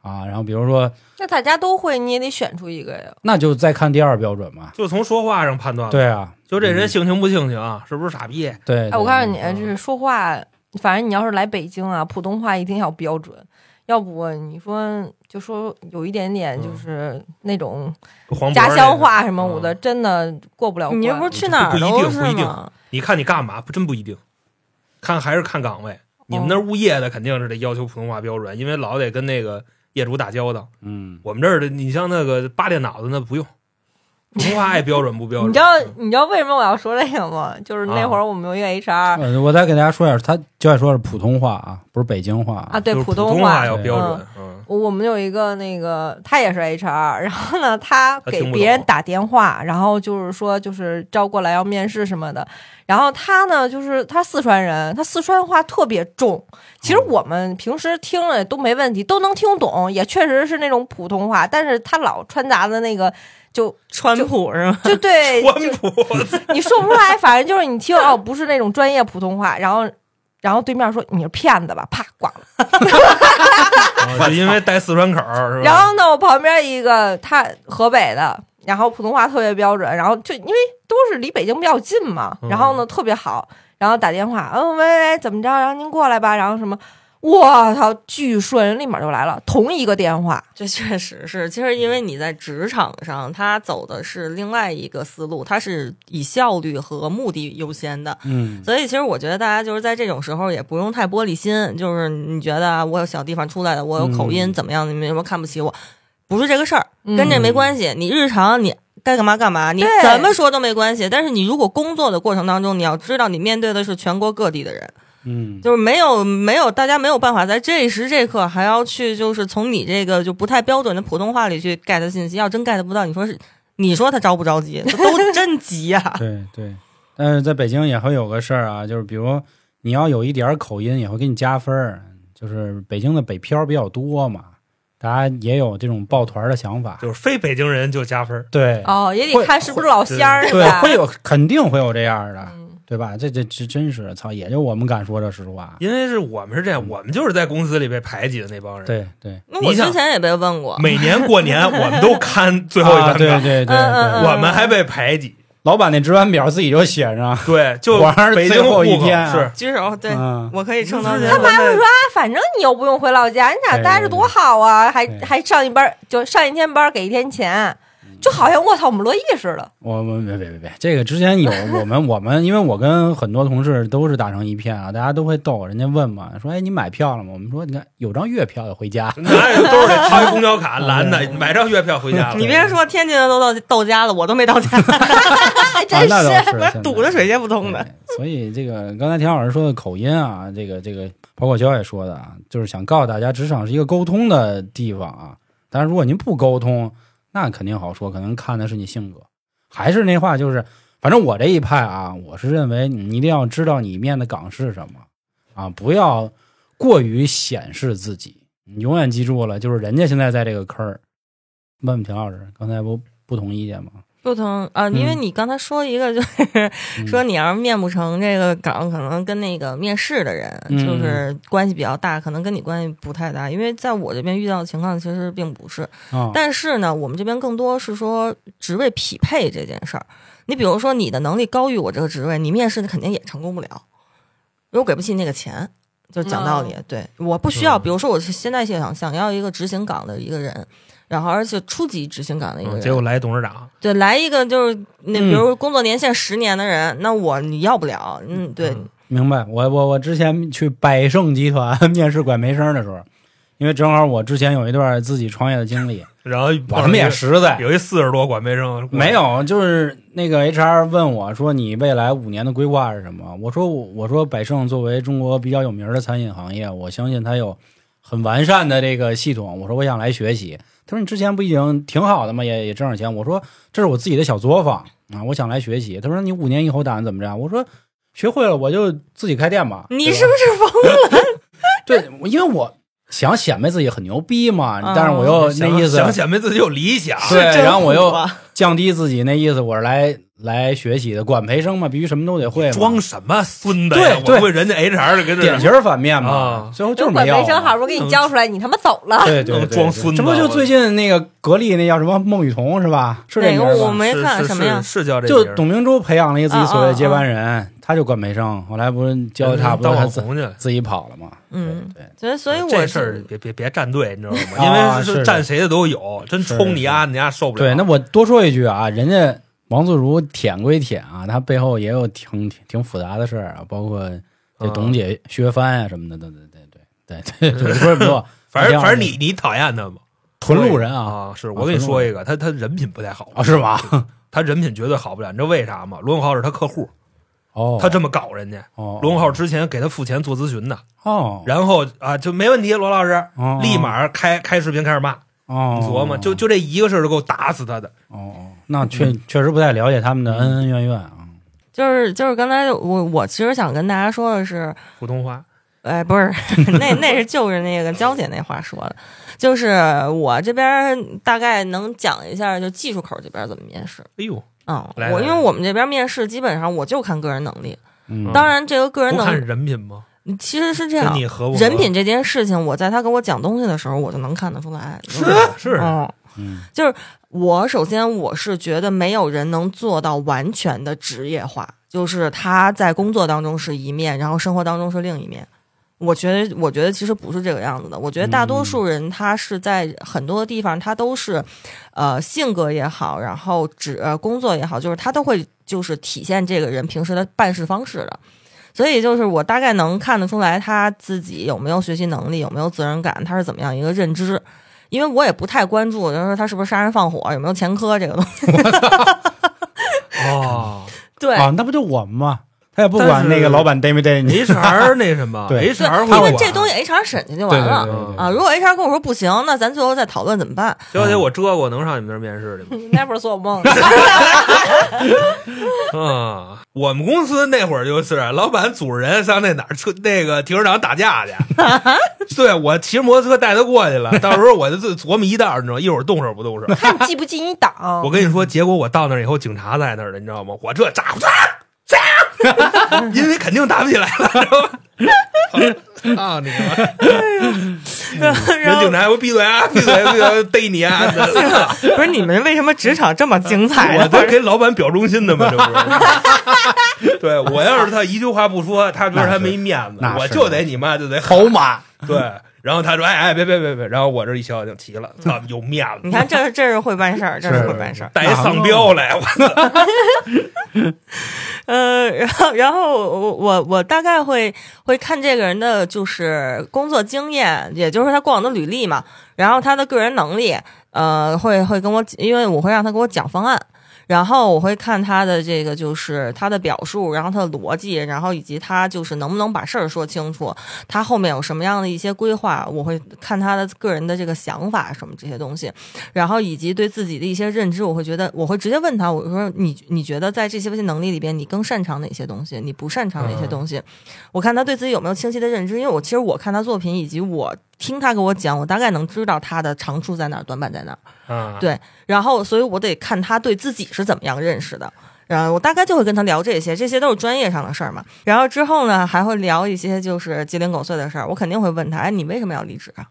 啊。然后比如说，那大家都会，你也得选出一个呀。那就再看第二标准嘛。就从说话上判断。对，啊，就这人性情不性情，是不是傻逼？对。哎，我告诉你，嗯这是说话，反正你要是来北京啊，普通话一定要标准，要不你说就说有一点点就是那种家乡话什么我的，真的过不了关。你这不是去哪儿不一定都不一定是吗？你看你干嘛？不真不一定，看还是看岗位。你们那儿物业的肯定是得要求普通话标准，因为老得跟那个业主打交道。嗯，我们这儿的，你像那个扒电脑的那不用，普通话爱标准不标准？你知道你知道为什么我要说这个吗？就是那会儿我们有一个 HR 嗯我再给大家说一下，他就爱说是普通话啊，不是北京话啊，对普通话要标准。嗯，我我们有一个那个，他也是 HR，然后呢，他给别人打电话，然后就是说就是招过来要面试什么的，然后他呢就是他四川人，他四川话特别重，其实嗯我们平时听了都没问题，都能听懂，也确实是那种普通话，但是他老穿杂的那个就川普是吗？就对，川普，你说不出来，反正就是你听哦，不是那种专业普通话，然后。然后对面说你是骗子吧，啪挂了。啊 就因为带四川口儿是吧？然后呢，我旁边一个他河北的，然后普通话特别标准，然后就因为都是离北京比较近嘛，嗯然后呢特别好，然后打电话，嗯喂喂，怎么着？然后您过来吧，然后什么。我操，巨顺，立马就来了，同一个电话。这确实是，其实因为你在职场上，他走的是另外一个思路，他是以效率和目的优先的。嗯所以，其实我觉得大家就是在这种时候也不用太玻璃心，就是你觉得啊，我有小地方出来的，我有口音嗯怎么样，你们有没有看不起我？不是这个事儿，嗯跟这没关系。你日常你该干嘛干嘛，你怎么说都没关系。但是你如果工作的过程当中，你要知道你面对的是全国各地的人，嗯，就是没有没有大家没有办法在这时这刻还要去就是从你这个就不太标准的普通话里去 get 信息，要真 get 不到，你说是你说他着不着急？这都 真急呀、对对。但是在北京也会有个事儿啊，就是比如你要有一点口音，也会给你加分儿。就是北京的北漂比较多嘛，大家也有这种抱团的想法。就是非北京人就加分儿。对哦，也得看是不是老乡儿，是对，吧？会有肯定会有这样的，嗯对吧？这这这真是操，也就我们敢说这实话。因为是我们是这样，我们就是在公司里被排挤的那帮人。，对对，那我你之前也被问过，每年过年我们都看 最后一啊班岗，对对对我们还被排挤。老板那值班表自己就写上，对，就果然是北京最后一天啊是举手，对、嗯，我可以撑到。他妈会说啊，反正你又不用回老家，你俩待着多好啊，还还上一班就上一天班给一天钱，就好像我操我们乐意似的。我我别别别别，这个之前有我们我们，因为我跟很多同事都是打成一片啊，大家都会逗，人家问嘛，说哎你买票了吗？我们说你看有张月票要回家，哪有都是得掏一公交卡蓝的，买张月票回家了。你别说天津的都到到家了，我都没到家，还 真是，是 堵得水泄不通的。所以这个刚才田老师说的口音啊，这个这个包括焦也说的啊，就是想告诉大家，职场是一个沟通的地方啊。但是如果您不沟通，那肯定好说，可能看的是你性格。还是那话，就是反正我这一派啊，我是认为你一定要知道你面的岗是什么啊，不要过于显示自己。你永远记住了，就是人家现在在这个坑儿。问问田老师，刚才不不同意见吗？不同啊，因为嗯你刚才说一个，就是嗯说你要是面不成这个岗，可能跟那个面试的人嗯就是关系比较大，可能跟你关系不太大。因为在我这边遇到的情况其实并不是，啊，但是呢，我们这边更多是说职位匹配这件事儿。你比如说你的能力高于我这个职位，你面试肯定也成功不了，因为我给不起那个钱。就讲道理，对，我不需要。嗯比如说，我是现在想想要一个执行岗的一个人，然后而且初级执行岗的一个人，嗯结果来董事长，对，来一个就是那嗯比如工作年限十年的人，那我你要不了，嗯，对，嗯明白，我我我之前去百盛集团 面试管培生的时候，因为正好我之前有一段自己创业的经历，然后我他妈也实在，有一四十多管培生，没有，就是那个 HR 问我说你未来五年的规划是什么？我说我我说百盛作为中国比较有名的餐饮行业，我相信它有很完善的这个系统。我说我想来学习。他说你之前不已经挺好的吗？也也挣点钱。我说这是我自己的小作坊啊，我想来学习。他说你五年以后打算怎么着？我说学会了我就自己开店吧。你是不是疯了？对，因为我想显摆自己很牛逼嘛，嗯但是我又那意思想显摆自己有理想，对是然后我又降低自己那意思，我是来来学习的，管培生嘛，必须什么都得会嘛，装什么孙子呀？对对我会人家 HR 的跟这典型反面嘛啊，最后就就是管没要啊。培生好不容易给你教出来，你他妈走了。对对对，对装孙子这不就最近那个格力那叫什么孟雨桐是吧？是这哪个我没是是看什么呀是是叫这就董明珠培养了一个自己所谓的接班人，他就管培生，后来不是教的差不多，自网红去了。自己跑了嘛。嗯，对，所以所以我这事儿别别别站队，你知道吗？啊因为是站谁的都有，真冲你丫，你丫受不了。对，那我多说一句啊，人家王自如舔归舔啊，他背后也有挺挺挺复杂的事儿啊，包括这啊董姐削藩啊什么的，对对对对对对，不是不错，反正反正你你讨厌他吗，屯路人啊啊，是我跟你说一个，他他人品不太好啊是吧？他人品绝对好不了，你知道为啥吗？罗永浩是他客户，哦，他这么搞人家。哦，罗永浩之前给他付钱做咨询的，哦，然后啊就没问题，罗老师哦立马开开视频开始骂，哦，你琢磨，就就这一个事儿就够打死他的。哦哦，那确确实不太了解他们的恩恩怨怨啊。就是就是刚才我我其实想跟大家说的是，普通话哎，不是，那那是就是那个娇姐那话说的，就是我这边大概能讲一下，就技术口这边怎么面试。哎呦，嗯，来来我因为我们这边面试基本上我就看个人能力，嗯，当然这个个人能力看人品吗？其实是这样，你合不合人品这件事情，我在他给我讲东西的时候，我就能看得出来。是啊是嗯，嗯我首先我是觉得没有人能做到完全的职业化，就是他在工作当中是一面，然后生活当中是另一面。我觉得，我觉得其实不是这个样子的。我觉得大多数人他是在很多地方，他都是，呃，性格也好，然后职呃工作也好，就是他都会就是体现这个人平时的办事方式的。所以就是我大概能看得出来他自己有没有学习能力，有没有责任感，他是怎么样一个认知。因为我也不太关注，就是说他是不是杀人放火，有没有前科这个东西。哦对，啊，那不就我们吗？他也不管那个老板逮没逮你。，HR 那什么对，HR 会因为管这东西 HR 审去就完了。啊，如果 HR 跟我说不行，那咱最后再讨论怎么办。小姐，我遮过，能上你们那儿面试去吗？never 做梦。啊，我们公司那会儿就是老板组织人上那哪儿车那个停车场打架去，对我骑着摩托车带他过去了，到时候我就自琢磨一道，你知道吗，一会儿动手不动手。看你记不记你档。我跟你说，结果我到那儿以后，警察在那儿了，你知道吗？我这咋咋咋，因为肯定打不起来了，知道吧？啊，你知道吗？然后人警察，我闭嘴啊，闭嘴，闭嘴，逮你啊！不是你们为什么职场这么精彩我呢？在给老板表忠心的嘛，这不是？对我要是他一句话不说，他觉得他没面子我就得你妈就得好马，对。然后他说：“哎哎，别别别别！”然后我这一笑就齐了，操，有面子。你看，这是这是会办事儿，这是是会办事儿。带一丧彪来，我操！呃，然后然后我我我大概会会看这个人的就是工作经验，也就是他过往的履历嘛，然后他的个人能力，呃，会会跟我，因为我会让他给我讲方案。然后我会看他的这个，就是他的表述，然后他的逻辑，然后以及他就是能不能把事儿说清楚，他后面有什么样的一些规划，我会看他的个人的这个想法什么这些东西，然后以及对自己的一些认知，我会觉得我会直接问他，我说你你觉得在这些能力里边，你更擅长哪些东西？你不擅长哪些东西？我看他对自己有没有清晰的认知，因为我其实我看他作品以及我听他给我讲，我大概能知道他的长处在哪儿，短板在哪儿。嗯，对然后，所以我得看他对自己是怎么样认识的。然后我大概就会跟他聊这些，这些都是专业上的事儿嘛。然后之后呢，还会聊一些就是鸡零狗碎的事儿。我肯定会问他，哎，你为什么要离职啊？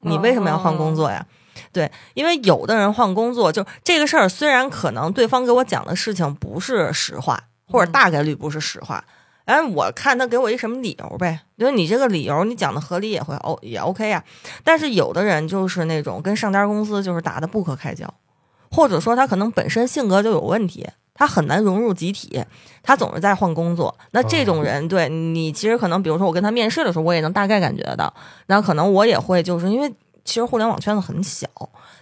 你为什么要换工作呀？对，因为有的人换工作，就这个事儿，虽然可能对方给我讲的事情不是实话，或者大概率不是实话，哎，我看他给我一什么理由呗。因为你这个理由你讲的合理也会哦也 OK 呀、但是有的人就是那种跟上家公司就是打得不可开交，或者说他可能本身性格就有问题，他很难融入集体，他总是在换工作。那这种人，对你其实可能，比如说我跟他面试的时候，我也能大概感觉得到。那可能我也会就是因为其实互联网圈子很小，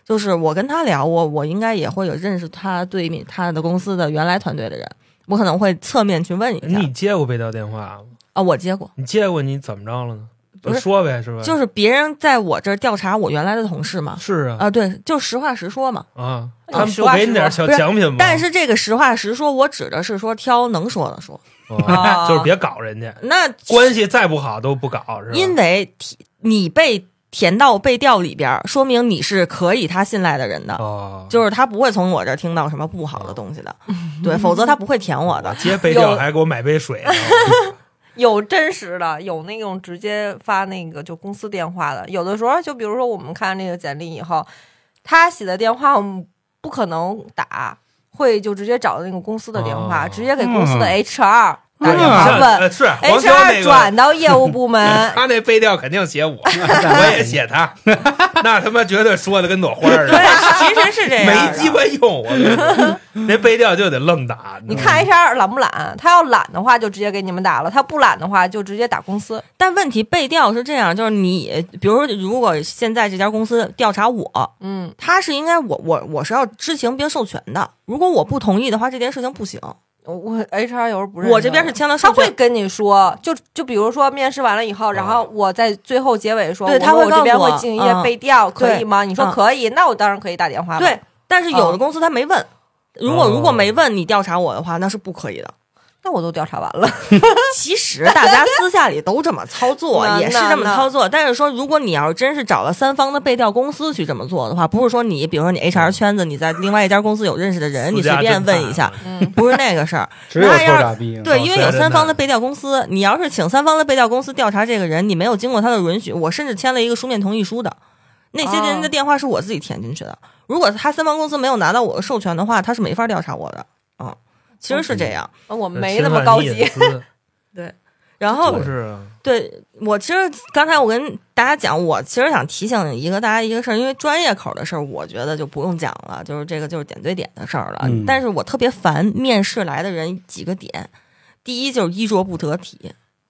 就是我跟他聊，我我应该也会有认识他对面他的公司的原来团队的人，我可能会侧面去问一下你接过被调电话吗？啊，我接过。你接过，你怎么着了呢？不就是说呗，是吧？就是别人在我这儿调查我原来的同事嘛，是啊啊，对，就实话实说嘛。啊，他们不给你点小奖品吗？但是这个实话实说，我指的是说挑能说的说。啊 就是别搞人家，那关系再不好都不搞，是吧？因为你被填到被调里边儿，说明你是可以他信赖的人的，哦，就是他不会从我这儿听到什么不好的东西的，对，否则他不会填我我的。接被调有还给我买杯水呢，有真实的，有那种直接发那个就公司电话的。有的时候，就比如说我们看那个简历以后，他写的电话我们不可能打，会就直接找那个公司的电话，哦直接给公司的嗯 HR 打对电话像问呃是黄潇那，HR 个转到业务部门。他那背调肯定写我，我也写他，那他妈绝对说的跟朵花似的对的，，其实是这样。没鸡巴用。我跟你说，那背调就得愣打。你看 HR 懒不懒？他要懒的话，就直接给你们打了；他不懒的话，就直接打公司。但问题背调是这样，就是你，比如说，如果现在这家公司调查我，嗯，他是应该我我我是要知情并授权的。如果我不同意的话，这件事情不行。我我 HR 有时候不认识我这边是签了他，会跟你说，就就比如说面试完了以后，然后我在最后结尾说，对他会告诉我这边会我进一些嗯背调，可以吗？你说嗯可以，那我当然可以打电话。对，但是有的嗯公司他没问。如果哦如果没问你调查我的话，那是不可以的。那我都调查完了。其实大家私下里都这么操作，也是这么操作。但是说，如果你要是真是找了三方的背调公司去这么做的话，不是说你，比如说你 HR 圈子，你在另外一家公司有认识的人，你随便问一下，嗯，不是那个事儿。只有。对，哦因为有三方的背调公司，你要是请三方的背调公司调查这个人，你没有经过他的允许，我甚至签了一个书面同意书的，那些人的电话是我自己填进去的。如果他三方公司没有拿到我的授权的话，他是没法调查我的。嗯，其实是这样。我们没那么高级。对然后就是啊，对我其实刚才我跟大家讲，我其实想提醒一个大家一个事儿，因为专业口的事儿，我觉得就不用讲了，就是这个就是点对点的事儿了。嗯但是我特别烦面试来的人几个点，第一就是衣着不得体，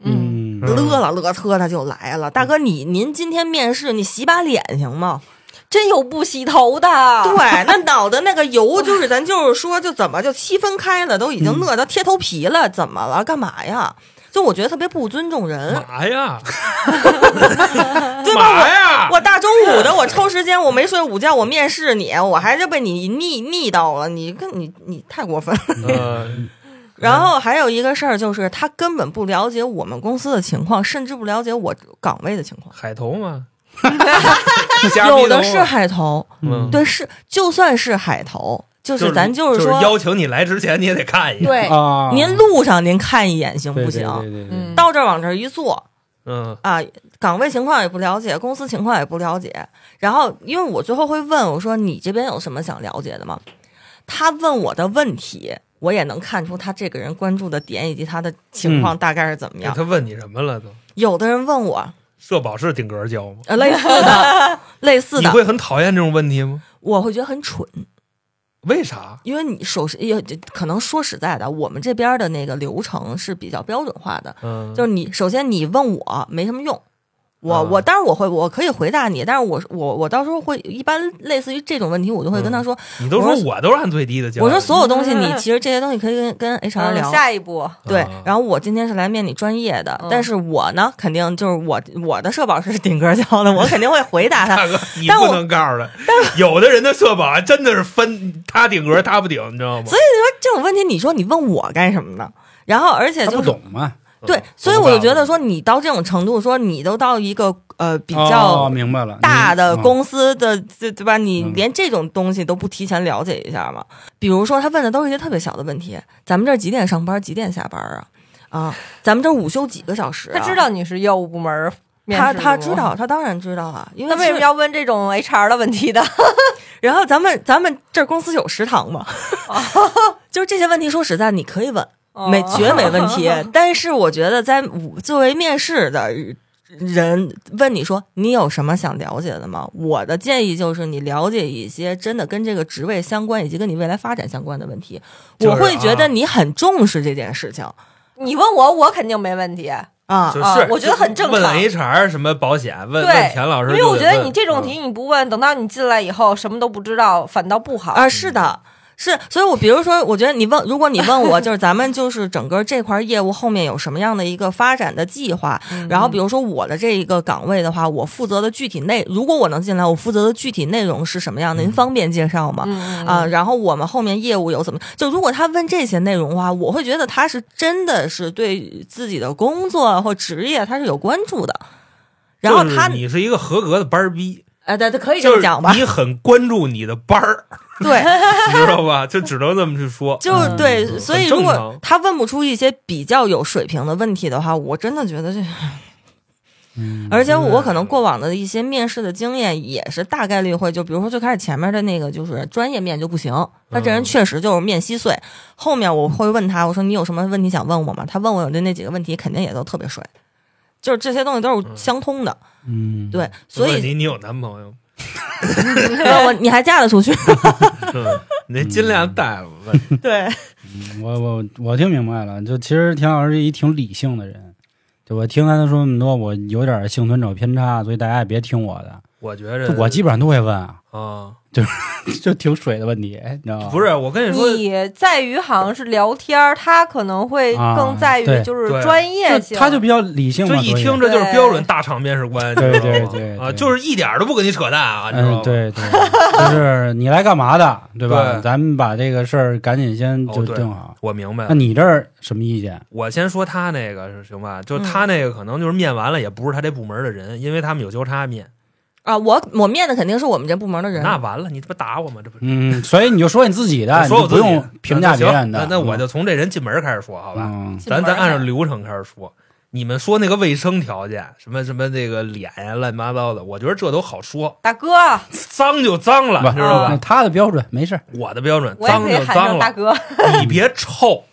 嗯，嗯嗯乐了乐车他就来了。大哥，你您今天面试，你洗把脸行吗？真有不洗头的，对，那脑袋那个油，就是咱就是说，就怎么就七分开了，都已经饿到贴头皮了，怎么了？干嘛呀？就我觉得特别不尊重人，嘛呀，对吧？嘛呀，我大中午的，我抽时间，我没睡午觉，我面试你，我还是被你腻腻到了，你跟你你太过分了。呃，然后还有一个事儿就是，他根本不了解我们公司的情况，甚至不了解我岗位的情况。海投嘛，瞎逼头 有的是海投，嗯对，是就算是海投，就就是咱就是说，邀请你来之前，你也得看一眼。对，啊，您路上您看一眼行不行？对对对对嗯，到这儿往这儿一坐嗯啊，岗位情况也不了解，公司情况也不了解。然后，因为我最后会问我说：“你这边有什么想了解的吗？”他问我的问题，我也能看出他这个人关注的点以及他的情况大概是怎么样。他问你什么了都？有的人问我，社保是顶格交吗？呃，类似的，类似的，你会很讨厌这种问题吗？我会觉得很蠢，为啥？因为你首先也可能说实在的，我们这边的那个流程是比较标准化的，嗯，就是你首先你问我没什么用，我、啊我当然我会我可以回答你，但是我我我到时候会一般类似于这种问题，我就会跟他说，你都说我都是按最低的交。我说所有东西你嗯其实这些东西可以跟跟 HR 嗯聊。下一步，对啊，然后我今天是来面你专业的，嗯但是我呢，肯定就是我我的社保是顶格交的，我肯定会回答他。大哥，你但不能告诉他，但有的人的社保还真的是分他顶格他不顶，你知道吗？所以说这种问题，你说你问我干什么呢？然后而且他不就是懂嘛，对，所以我就觉得说，你到这种程度，说你都到一个呃比哦较明白了，大的嗯公司的，对对吧？你嗯连这种东西都不提前了解一下吗？比如说，他问的都是一些特别小的问题，咱们这儿几点上班，几点下班啊？啊，咱们这午休几个小时、啊？他知道你是业务部门他他知道，他当然知道啊，因为是那为什么要问这种 HR 的问题的？然后咱们咱们这儿公司有食堂吗？就是这些问题，说实在，你可以问，没哦绝没问题。但是我觉得，在我作为面试的人问你说你有什么想了解的吗？我的建议就是你了解一些真的跟这个职位相关以及跟你未来发展相关的问题。就是我会觉得啊你很重视这件事情你问我，我肯定没问题，啊就。啊是我觉得很正常问 HR 什么保险，问田老师因为我觉得你这种嗯题你不问，等到你进来以后什么都不知道，反倒不好。啊，是的，是，所以我比如说，我觉得你问，如果你问我，就是咱们就是整个这块业务后面有什么样的一个发展的计划，嗯然后比如说我的这一个岗位的话，我负责的具体内，如果我能进来，我负责的具体内容是什么样的？您方便介绍吗？嗯啊，然后我们后面业务有怎么？就如果他问这些内容的话，我会觉得他是真的是对自己的工作或职业他是有关注的。然后他，你是一个合格的班儿逼，哎，对对，可以这就是么讲吧？你很关注你的班儿，对，你知道吧？就只能这么去说。就是对，嗯所以如果他问不出一些比较有水平的问题的话，我真的觉得这，嗯而且我可能过往的一些面试的经验也是大概率会，就比如说最开始前面的那个就是专业面就不行，他这人嗯确实就是面稀碎。后面我会问他，我说你有什么问题想问我吗？他问我的那几个问题肯定也都特别水，就是这些东西都是相通的。嗯，对，所以问你你有男朋友？问我你还嫁得出去？嗯，你那金链戴了？问 对，嗯我我我听明白了，就其实田老师是一挺理性的人，就我听他说那么多，我有点幸存者偏差，所以大家也别听我的，我觉着我基本上都会问啊，啊，就是 就挺水的问题，你知道吗？不是，我跟你说，你在于好像是聊天儿，他可能会啊更在于就是专业性。就他就比较理性嘛，这一听这就是标准大场面试官，对对对啊，就是一点都不跟你扯淡啊，你知道嗯，吗？对对，就是你来干嘛的，对吧？对咱们把这个事儿赶紧先就定好。我明白那。你这儿什么意见？我先说他那个是行吧？就嗯他那个可能就是面完了，也不是他这部门的人，因为他们有交叉面。啊，我我面的肯定是我们这部门的人。那完了，你这不打我吗？这不是？嗯，所以你就说你自己的，说我自己用评价别人的。那我就从这人进门开始说，好吧？嗯咱咱按照流程开始说。你们说那个卫生条件，什么什么那个脸呀，乱七八糟的，我觉得这都好说，大哥，脏就脏了，知道吧？他的标准没事。我的标准，脏就脏了，大哥。你别臭，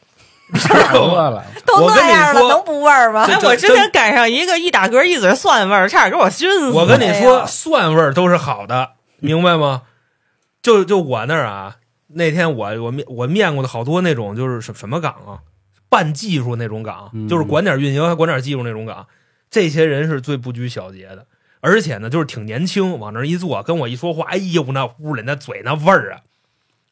饿了，都那样了，能不味儿吗？哎，我之前赶上一个一打嗝一嘴蒜味儿，差点给我熏死。我跟你哎说，蒜味儿都是好的，明白吗？就就我那儿啊，那天我我面我面过的好多那种就是什什么岗啊，办技术那种岗，嗯就是管点运营还管点技术那种岗，这些人是最不拘小节的，而且呢，就是挺年轻，往那儿一坐，跟我一说话，哎呦，那屋里那嘴那味儿啊，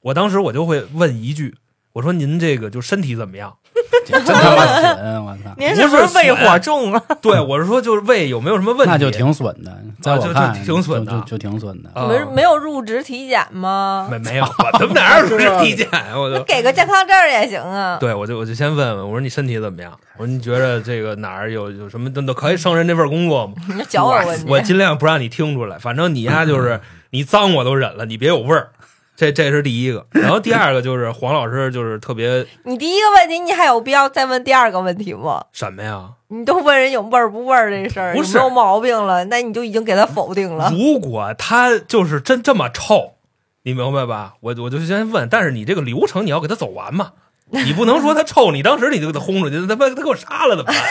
我当时我就会问一句，我说您这个就身体怎么样？真他妈损！我操，您是不是胃火重啊？对我是说就是胃有没有什么问题？那就挺损的，在我看就挺损的就就就挺损的。啊你们没有入职体检吗？没没有，我怎么哪有入职体检？我就给个健康证也行啊。对，我就我就先问问，我说你身体怎么样？我说你觉得这个哪儿有有什么都都可以胜任这份工作吗？我，我尽量不让你听出来，反正你呀就是 你脏我都忍了，你别有味儿。这这是第一个，然后第二个就是 黄老师就是特别你第一个问题，你还有必要再问第二个问题吗？什么呀？你都问人有味儿不味儿这事儿，不是有没有毛病了，那你就已经给他否定了。如果他就是真这么臭，你明白吧？我我就先问，但是你这个流程你要给他走完嘛，你不能说他臭，你当时你就给他轰出去，他妈他给我杀了怎么办？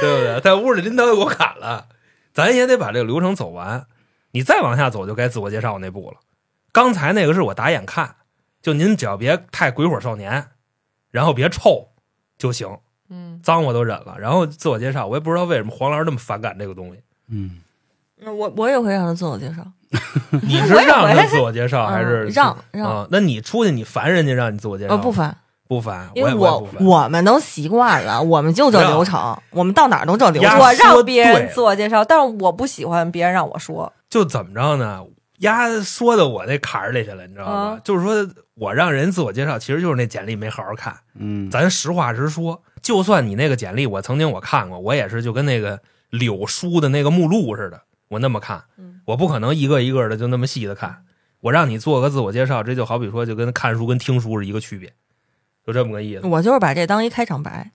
对不对？在屋里拎刀给我砍了，咱也得把这个流程走完。你再往下走，就该自我介绍那步了。刚才那个是我打眼看，就您只要别太鬼火少年，然后别臭就行，嗯，脏我都忍了。然后自我介绍，我也不知道为什么黄老师那么反感这个东西。嗯，我我也会让他自我介绍，你是让他自我介绍 还是嗯让让啊？那你出去你烦人家让你自我介绍？呃不烦，不烦，因为我也我。我们都习惯了，我们就这流程，我们到哪儿都这流程。我让别人自我介绍，但是我不喜欢别人让我说。就怎么着呢？丫说到我那坎儿里去了，你知道吗？嗯就是说我让人自我介绍，其实就是那简历没好好看。嗯，咱实话实说，就算你那个简历，我曾经我看过，我也是就跟那个柳书的那个目录似的，我那么看，嗯我不可能一个一个的就那么细的看。我让你做个自我介绍，这就好比说就跟看书跟听书是一个区别，就这么个意思。我就是把这当一开场白，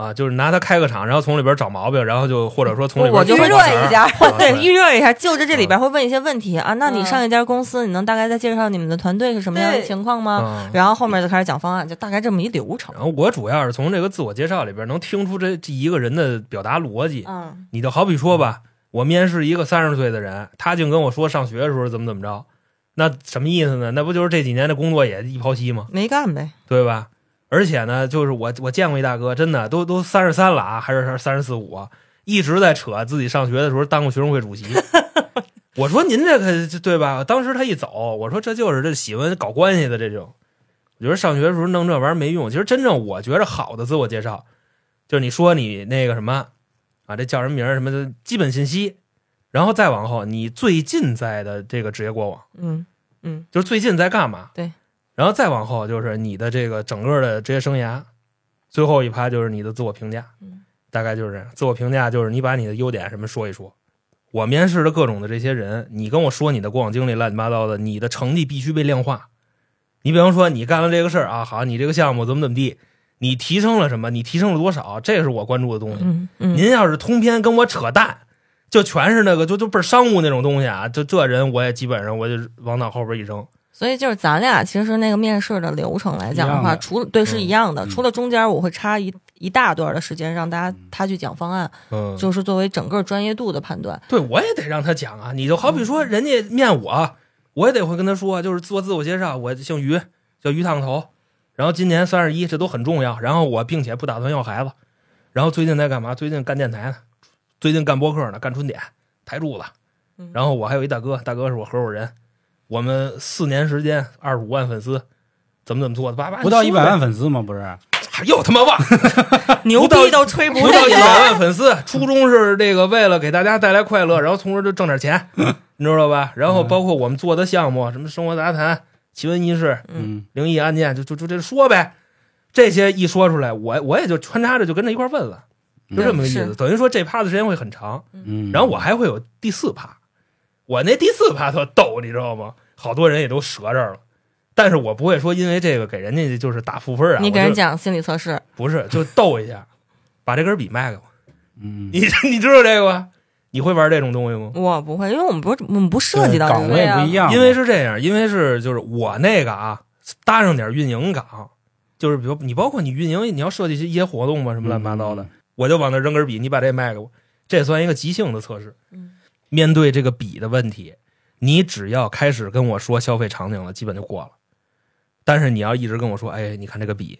啊，就是拿它开个场，然后从里边找毛病，然后就或者说从里边我就会热一下啊对，预热一下，就着这里边会问一些问题啊。那你嗯上一家公司，你能大概再介绍你们的团队是什么样的情况吗？啊然后后面就开始讲方案，就大概这么一流程。然后我主要是从这个自我介绍里边能听出这这一个人的表达逻辑。嗯，你就好比说吧，我面试一个三十岁的人，他竟跟我说上学的时候怎么怎么着，那什么意思呢？那不就是这几年的工作也一抛稀吗？没干呗。对吧？而且呢，就是我我见过一大哥，真的都都三十三了啊，还是三十四五啊，一直在扯自己上学的时候当过学生会主席。我说您这个对吧？当时他一走，我说这就是这喜欢搞关系的这种。我觉得上学的时候弄这玩意儿没用。其实真正我觉着好的自我介绍，就是你说你那个什么啊，这叫什么名儿什么的基本信息，然后再往后你最近在的这个职业过往。嗯嗯，就是最近在干嘛？对，然后再往后就是你的这个整个的职业生涯，最后一趴就是你的自我评价，嗯，大概就是这样。自我评价就是你把你的优点什么说一说。我面试的各种的这些人，你跟我说你的过往经历乱七八糟的，你的成绩必须被量化。你比方说你干了这个事儿啊，好，你这个项目怎么怎么地，你提升了什么？你提升了多少？这是我关注的东西。嗯嗯，您要是通篇跟我扯淡，就全是那个就就倍儿商务那种东西啊，就这人我也基本上我就往脑后边一扔。所以就是咱俩其实那个面试的流程来讲的话，的除了对是一样的，嗯除了中间我会插一一大段的时间让大家他去讲方案，嗯，就是作为整个专业度的判断。对我也得让他讲啊。你就好比说人家面我，我也得会跟他说，就是做自我介绍，我姓于，叫于烫头，然后今年三十一，这都很重要。然后我并且不打算要孩子，然后最近在干嘛？最近干电台呢，最近干播客呢，干春点台柱子嗯。然后我还有一大哥，大哥是我合伙人，我们四年时间二十五万粉丝，怎么怎么做的？叭叭不到一百万粉，丝吗？不是，又他妈忘。牛逼都吹不不到一。百万粉丝，初衷是这个为了给大家带来快乐，然后从而就挣点钱，你知道吧？然后包括我们做的项目，什么生活杂谈、奇闻异事、嗯，灵异案件，就就就这说呗。这些一说出来，我我也就穿插着就跟着一块儿问了，就这么个意思。是等于说这趴的时间会很长，嗯，然后我还会有第四趴。我那第四趴特逗，你知道吗？好多人也都折这儿了，但是我不会说因为这个给人家就是打负分啊。你给人讲心理测试，不是就逗一下，把这根笔卖给我。嗯，你 你知道这个吗？你会玩这种东西吗？我不会，因为我们不是我们不涉及到这岗个。位不一样，因为是这样，因为是就是我那个啊，搭上点运营岗，就是比如你包括你运营，你要设计一些活动嘛，什么乱七八糟的，嗯我就往那扔根笔，你把这卖给我，这算一个即兴的测试。嗯面对这个笔的问题，你只要开始跟我说消费场景了，基本就过了。但是你要一直跟我说，哎，你看这个笔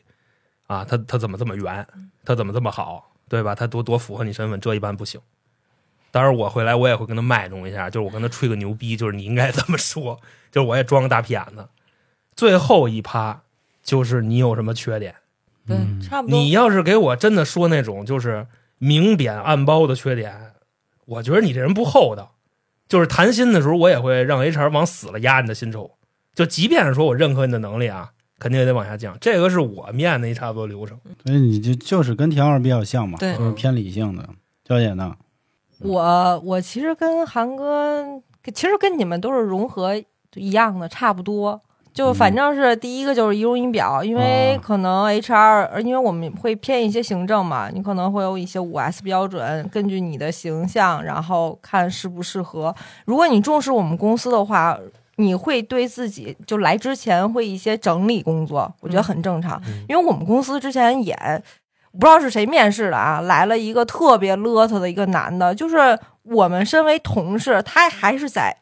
啊，它它怎么这么圆，它怎么这么好，对吧？它多多符合你身份，这一般不行。当然我回来我也会跟他卖弄一下，就是我跟他吹个牛逼，就是你应该这么说，就是我也装个大屁眼子。最后一趴就是你有什么缺点，对，嗯差不多。你要是给我真的说那种就是明贬暗褒的缺点，我觉得你这人不厚道。就是谈心的时候，我也会让 HR 往死了压你的薪酬。就即便是说我认可你的能力啊，肯定也得往下降。这个是我面的一差不多流程。所以你就就是跟田老师比较像嘛，对就是偏理性的。娇姐呢？我我其实跟韩哥，其实跟你们都是融合一样的，差不多。就反正是第一个就是仪容仪表，因为啊可能 HR，呃因为我们会偏一些行政嘛，你可能会有一些五 S 标准，根据你的形象，然后看适不适合。如果你重视我们公司的话，你会对自己就来之前会一些整理工作，我觉得很正常，嗯。因为我们公司之前也不知道是谁面试的啊，来了一个特别邋遢的一个男的，就是我们身为同事，他还是在，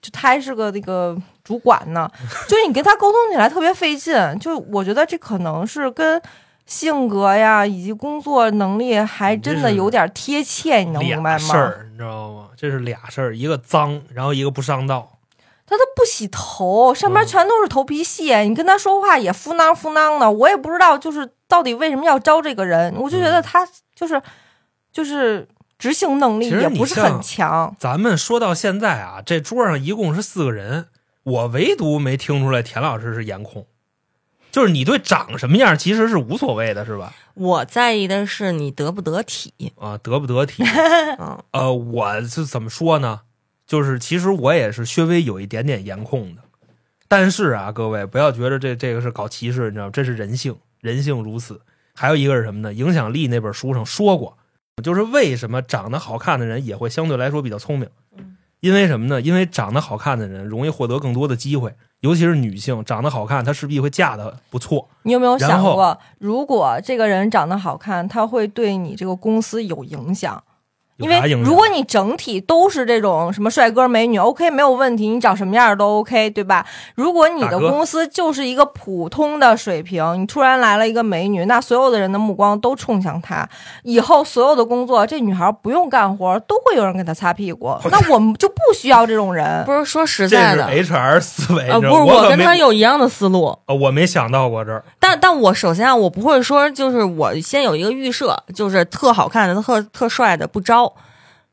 就他还是个那个主管呢，就是你跟他沟通起来特别费劲，就我觉得这可能是跟性格呀以及工作能力还真的有点贴切，你能明白吗事？儿你知道吗？这是俩事儿，一个脏，然后一个不上道。他都不洗头，上面嗯全都是头皮屑，你跟他说话也敷囊敷囊的，我也不知道就是到底为什么要招这个人，我就觉得他就是就是执行能力也不是很强。咱们说到现在啊，这桌上一共是四个人，我唯独没听出来田老师是颜控。就是你对长什么样其实是无所谓的，是吧？我在意的是你得不得体。啊，得不得体？嗯，呃，我是怎么说呢？就是其实我也是稍微有一点点颜控的，但是啊，各位不要觉得这这个是搞歧视，你知道吗？这是人性，人性如此。还有一个是什么呢？影响力那本书上说过，就是为什么长得好看的人也会相对来说比较聪明。因为什么呢？因为长得好看的人容易获得更多的机会，尤其是女性，长得好看，她势必会嫁的不错。你有没有想过，如果这个人长得好看，他会对你这个公司有影响？因为如果你整体都是这种什么帅哥美女，OK 没有问题，你长什么样都 OK，对吧？如果你的公司就是一个普通的水平，你突然来了一个美女，那所有的人的目光都冲向她，以后所有的工作，这女孩不用干活，都会有人给她擦屁股，那我们就不需要这种人。不是说实这是在的，HR 思维，呃，不是，我跟道吗可没他有一样的思路。呃我没想到过这儿。但但我首先啊，我不会说就是我先有一个预设，就是特好看的、特特帅的不招。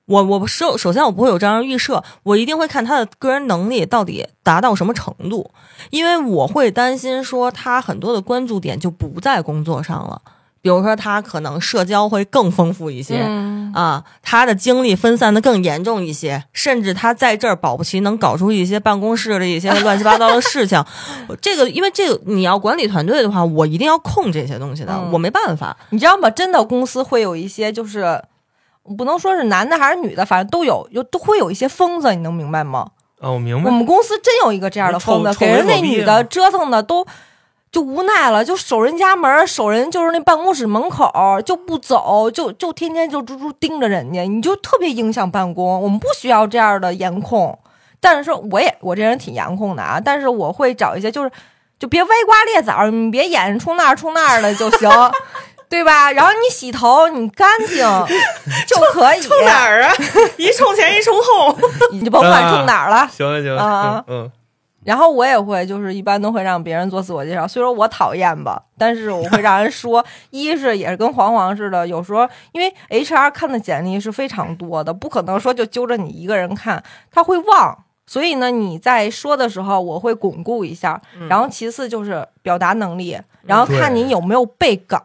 我我首首先我不会有这样的预设，我一定会看他的个人能力到底达到什么程度，因为我会担心说他很多的关注点就不在工作上了，比如说他可能社交会更丰富一些，嗯，啊，他的精力分散的更严重一些，甚至他在这儿保不齐能搞出一些办公室的一些乱七八糟的事情。这个，因为这个你要管理团队的话，我一定要控这些东西的，嗯我没办法。你知道吗？真的公司会有一些就是。不能说是男的还是女的，反正都有，有都会有一些疯子，你能明白吗？哦，我明白。我们公司真有一个这样的疯子，给人那女的折腾的都就无奈了，就守人家门，守人就是那办公室门口就不走，就就天天就猪猪盯着人家，你就特别影响办公。我们不需要这样的严控，但是说我也我这人挺严控的啊，但是我会找一些就是就别歪瓜裂枣，你别眼冲那儿冲那儿的就行。对吧？然后你洗头，你干净就可以，冲哪儿啊？一冲前一冲后。你就甭管冲哪儿了。行了行了，啊嗯嗯，然后我也会，就是一般都会让别人做自我介绍。虽说我讨厌吧，但是我会让人说，一是也是跟黄黄似的，有时候因为 HR 看的简历是非常多的，不可能说就揪着你一个人看，他会忘。所以呢，你在说的时候，我会巩固一下。然后其次就是表达能力，然后看你有没有背稿。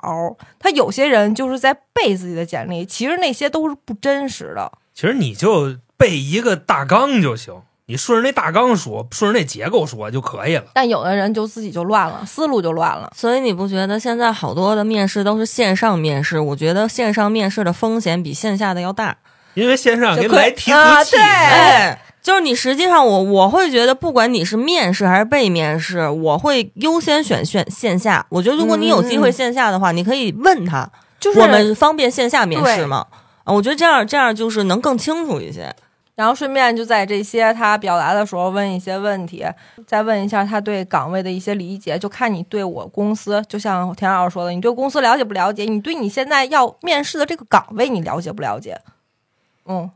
他有些人就是在背自己的简历，其实那些都是不真实的。其实你就背一个大纲就行，你顺着那大纲说，顺着那结构说就可以了。但有的人就自己就乱了，思路就乱了。所以你不觉得现在好多的面试都是线上面试？我觉得线上面试的风险比线下的要大。因为线上给你就可以来提词器，啊对哎，就是你实际上我我会觉得，不管你是面试还是被面试，我会优先选线线下。我觉得如果你有机会线下的话，你可以问他，就是我们方便线下面试吗？啊，我觉得这样这样就是能更清楚一些。然后顺便就在这些他表达的时候问一些问题，再问一下他对岗位的一些理解，就看你对我公司，就像田老师说的，你对公司了解不了解？你对你现在要面试的这个岗位你了解不了解？嗯，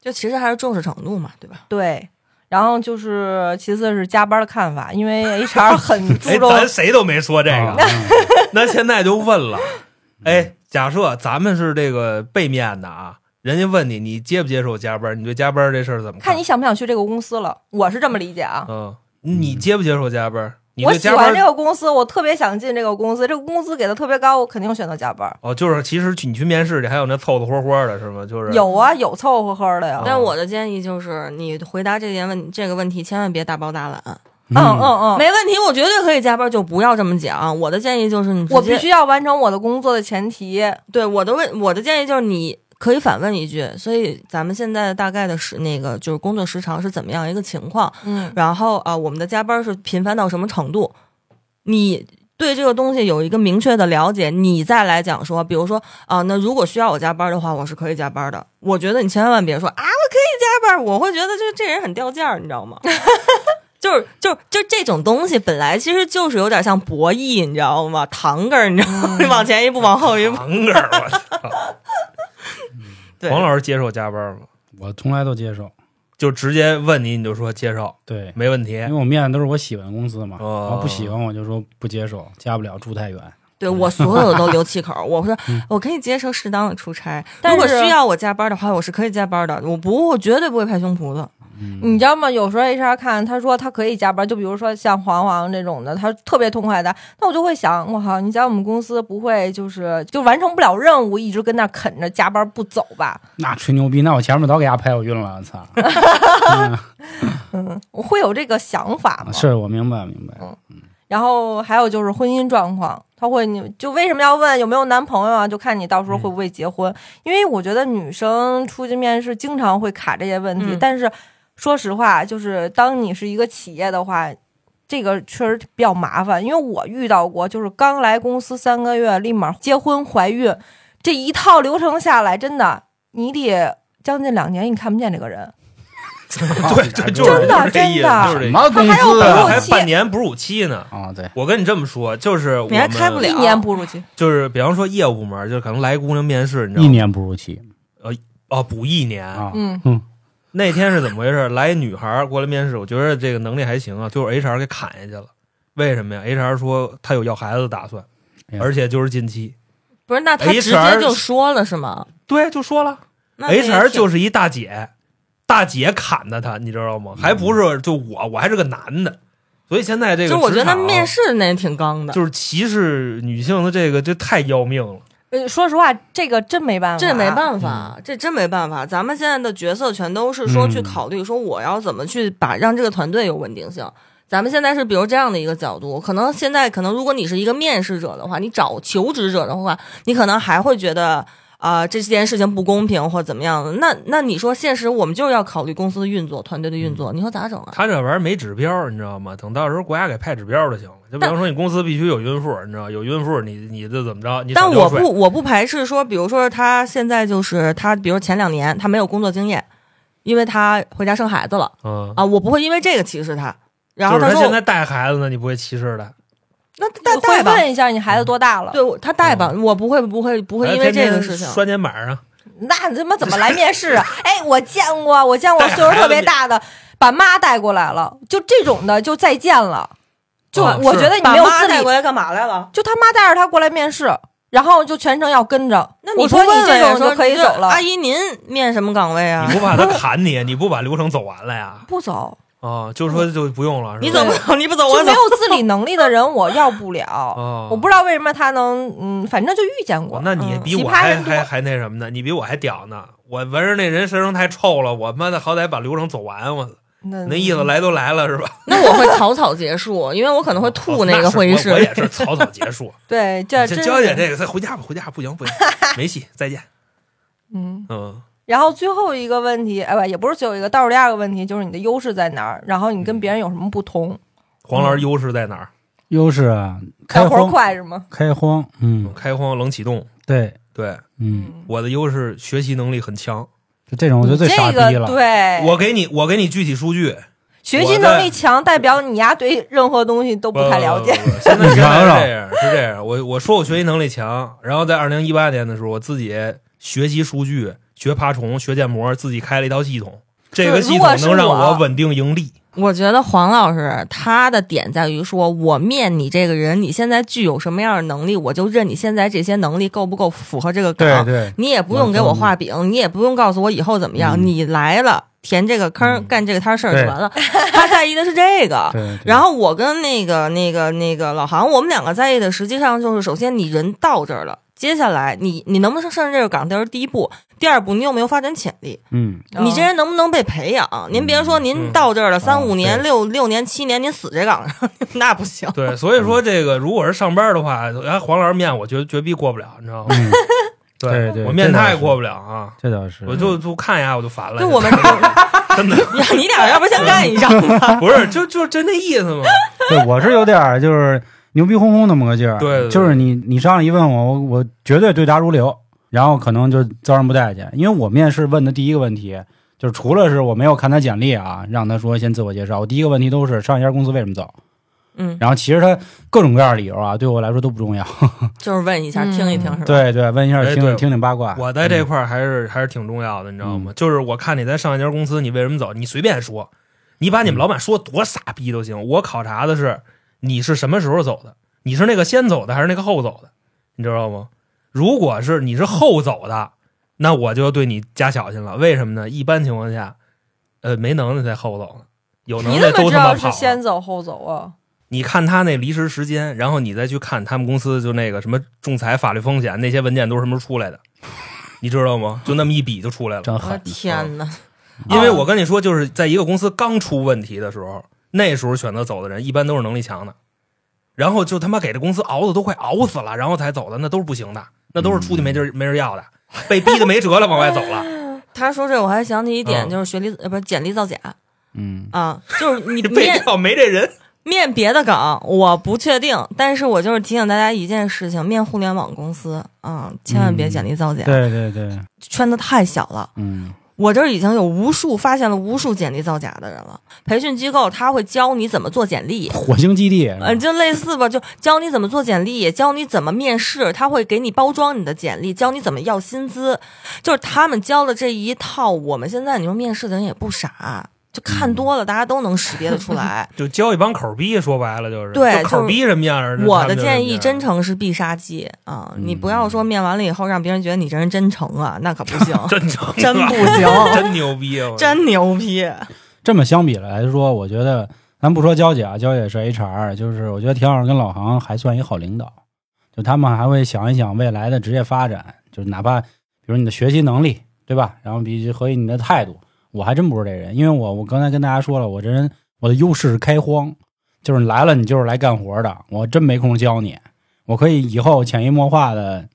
就其实还是重视程度嘛，对吧？对。然后就是其次是加班的看法，因为 HR 很哎，注重咱谁都没说这啊个，那现在就问了，哎，假设咱们是这个背面的啊，人家问你，你接不接受加班？你对加班这事儿怎么看你想不想去这个公司了。我是这么理解啊。嗯，你接不接受加班？你我喜欢这个公司，我特别想进这个公司，这个工资给的特别高，我肯定选择加班。哦，就是其实你去面试去，还有那凑凑合合的是吗？就是有啊，有凑凑合合的呀。哦但我的建议就是，你回答这件问这个问题，千万别大包大揽。嗯嗯嗯，没问题，我绝对可以加班，就不要这么讲。我的建议就是，你我必须要完成我的工作的前提。对我的问，我的建议就是你可以反问一句。所以咱们现在大概的时那个就是工作时长是怎么样一个情况？嗯，然后啊、我们的加班是频繁到什么程度？你对这个东西有一个明确的了解，你再来讲说，比如说啊、那如果需要我加班的话，我是可以加班的。我觉得你千万别说啊，我可以加班，我会觉得这这人很掉价儿，你知道吗？就是就就这种东西，本来其实就是有点像博弈，你知道吗？堂根儿，你知道吗？嗯往前一步，往后一步。堂哥，我操！对，黄老师接受加班吗？我从来都接受。就直接问你，你就说接受，对，没问题因为。我面的都是我喜欢的公司嘛，哦然后不喜欢我就说不接受，加不了，住太远。对我所有的都留气口，我说嗯我可以接受适当的出差，但是如果需要我加班的话，我是可以加班的，我不，我绝对不会拍胸脯的。嗯，你知道吗？有时候 HR 看他说他可以加班，就比如说像黄黄这种的，他特别痛快的，那我就会想，我靠，你在我们公司不会就是就完成不了任务，一直跟那啃着加班不走吧？那吹牛逼，那我前面早给他拍我晕了，我操！嗯，我会有这个想法吗？是我明白明白，然后还有就是婚姻状况，他会你就为什么要问有没有男朋友啊？就看你到时候会不会结婚。因为我觉得女生出去面试经常会卡这些问题，嗯但是说实话，就是当你是一个企业的话。这个确实比较麻烦，因为我遇到过，就是刚来公司三个月，立马结婚怀孕，这一套流程下来，真的你得将近两年，你看不见这个人。对对，就是真的真的就是这意思。什么公还有司啊？哺乳期还半年哺乳期呢。啊，对，我跟你这么说，就是我你还们开不了一年哺乳期，就是比方说业务部门，就是可能来姑娘面试，你知道吗？一年哺乳期呃哦，补一年。啊，嗯，那天是怎么回事？来一女孩过来面试，我觉得这个能力还行啊，最后 HR 给砍下去了。为什么呀？HR 说他有要孩子的打算，而且就是近期。不是，那他直接就说了是吗？对，就说了，HR 就是一大姐，大姐砍的他，你知道吗？还不是就我，我还是个男的，所以现在这个就我觉得职场啊面试那也挺刚的，就是歧视女性的这个，这太要命了。呃，说实话，这个真没办法，这没办法，这真没办法。咱们现在的角色全都是说去嗯考虑说我要怎么去把让这个团队有稳定性。咱们现在是比如这样的一个角度，可能现在可能如果你是一个面试者的话，你找求职者的话，你可能还会觉得啊、这件事情不公平或怎么样的。那那你说现实我们就是要考虑公司的运作、团队的运作，你说咋整啊？他这玩意儿没指标，你知道吗？等到时候国家给派指标就行了。就比方说你公司必须有孕妇，你知道有孕妇，你你这怎么着？你但我不我不排斥说，比如说他现在就是他，比如前两年他没有工作经验，因为他回家生孩子了嗯，啊，我不会因为这个歧视他。然后说就是他现在带孩子呢，你不会歧视他。那带会带吧，问一下你孩子多大了？对我他带吧，我不会不会不会因为这个事情。拴肩膀上，那你他妈怎么来面试啊？哎，我见过，我见过岁数特别大的，把妈带过来了，就这种的就再见了。就哦我觉得你没有自理妈带过，来干嘛来了？就他妈带着他过来面试，然后就全程要跟着。那你说你这种就可以走了阿，姨，您面什么岗位啊你？不怕他砍你？你不把流程走完了呀？不走啊，就是说就不用了，是吧你怎么 你不走我没？有自理能力的人，我要不了。哦，我不知道为什么他能，嗯，反正就遇见过。那你嗯比我还还还那什么呢？你比我还屌呢！我闻着那人身上太臭了，我妈的好歹把流程走完，我那那意思来都来了是吧？那我会草草结束，因为我可能会吐哦那个会议室我我。也是草草结束。对，这这真是娇姐这个，再回家吧，回家不行不行，没戏，再见。嗯，嗯，然后最后一个问题，哎不，也不是最后一个，倒数第二个问题就是你的优势在哪儿？然后你跟别人有什么不同？黄老师优势在哪儿？优势啊，开干活荒，快是吗？开荒，嗯，开荒冷启动。对，对，嗯，我的优势学习能力很强。就这种我觉得最傻这个逼了。对，我给你，我给你具体数据。学习能力强，代表你丫对任何东西都不太了解。现在 是这样，是这样。我我说我学习能力强，然后在二零一八年的时候，我自己学习数据、学爬虫、学建模，自己开了一套系统。这个系统能让我稳定盈利。我觉得黄老师他的点在于说，我面你这个人，你现在具有什么样的能力，我就认你现在这些能力够不够符合这个岗。对对，你也不用给我画饼，你也不用告诉我以后怎么样，嗯你来了填这个坑，嗯干这个摊事儿就完了。他在意的是这个。对，然后我跟那个、那个、那个老杭，我们两个在意的，实际上就是首先你人到这儿了，接下来你你能不能胜任这个岗，这是第一步。第二步，你有没有发展潜力？嗯，你这人能不能被培养？您别说您到这儿了三五年、六六年、七年，您死这岗上，那不行。对，所以说这个如果是上班的话，哎，黄老师面我绝绝逼过不了，你知道吗？嗯 对对我面他也过不了啊，这倒是。我就就看一下我就烦了。就我们 真的你俩要不先干一仗吧？不是就就就那意思嘛。对，我是有点就是牛逼哄哄那么个劲儿。对对对就是你你上来一问我，我我绝对对答如流，然后可能就遭人不待见。因为我面试问的第一个问题，就是除了是我没有看他简历啊，让他说先自我介绍，我第一个问题都是上一家公司为什么走。嗯，然后其实他各种各样的理由啊，对我来说都不重要。就是问一下，嗯听一听是吧？对对，问一下听听听八卦。我在这块儿还是还是挺重要的，你知道吗？就是我看你在上一家公司，你为什么走？你随便说，你把你们老板说多傻逼都行。我考察的是你是什么时候走的，你是那个先走的还是那个后走的，你知道吗？如果是你是后走的，那我就对你加小心了。为什么呢？一般情况下，呃，没能耐才后走呢，有能你耐都怎么知道是他妈跑了。先走后走啊？你看他那离职时间，然后你再去看他们公司就那个什么仲裁、法律风险那些文件都是什么时候出来的，你知道吗？就那么一比就出来了。我的真狠。天哪！因为我跟你说，就是在一个公司刚出问题的时候，那时候选择走的人一般都是能力强的，然后就他妈给这公司熬的都快熬死了，然后才走的，那都是不行的，那都是出去没地儿没人要的，被逼的没辙了往外走了。他说这我还想起一点，嗯。就是学历呃不是简历造假嗯，啊，就是你 你被面调没这人，面别的岗我不确定，但是我就是提醒大家一件事情：面互联网公司啊，千万别简历造假，对对对，圈子太小了。嗯我这儿已经有无数发现了无数简历造假的人了。培训机构他会教你怎么做简历，火星基地，嗯，就类似吧，就教你怎么做简历，教你怎么面试，他会给你包装你的简历，教你怎么要薪资，就是他们教的这一套。我们现在你说面试的人也不傻，就看多了，大家都能识别得出 来。就教一帮口逼，说白了就是对就口逼什么样儿。我的建议，真诚是必杀技啊！你不要说面完了以后让别人觉得你这人真诚啊，那可不行，真诚，真不行，真牛逼啊！真牛逼。这么相比来说，我觉得咱不说娇姐啊，娇姐是 HR，就是我觉得田老师跟老航还算一好领导，就他们还会想一想未来的职业发展，就是哪怕比如你的学习能力，对吧？然后比和你的态度，我还真不是这人，因为我我刚才跟大家说了，我这人我的优势是开荒，就是你来了你就是来干活的，我真没空教你，我可以以后潜移默化的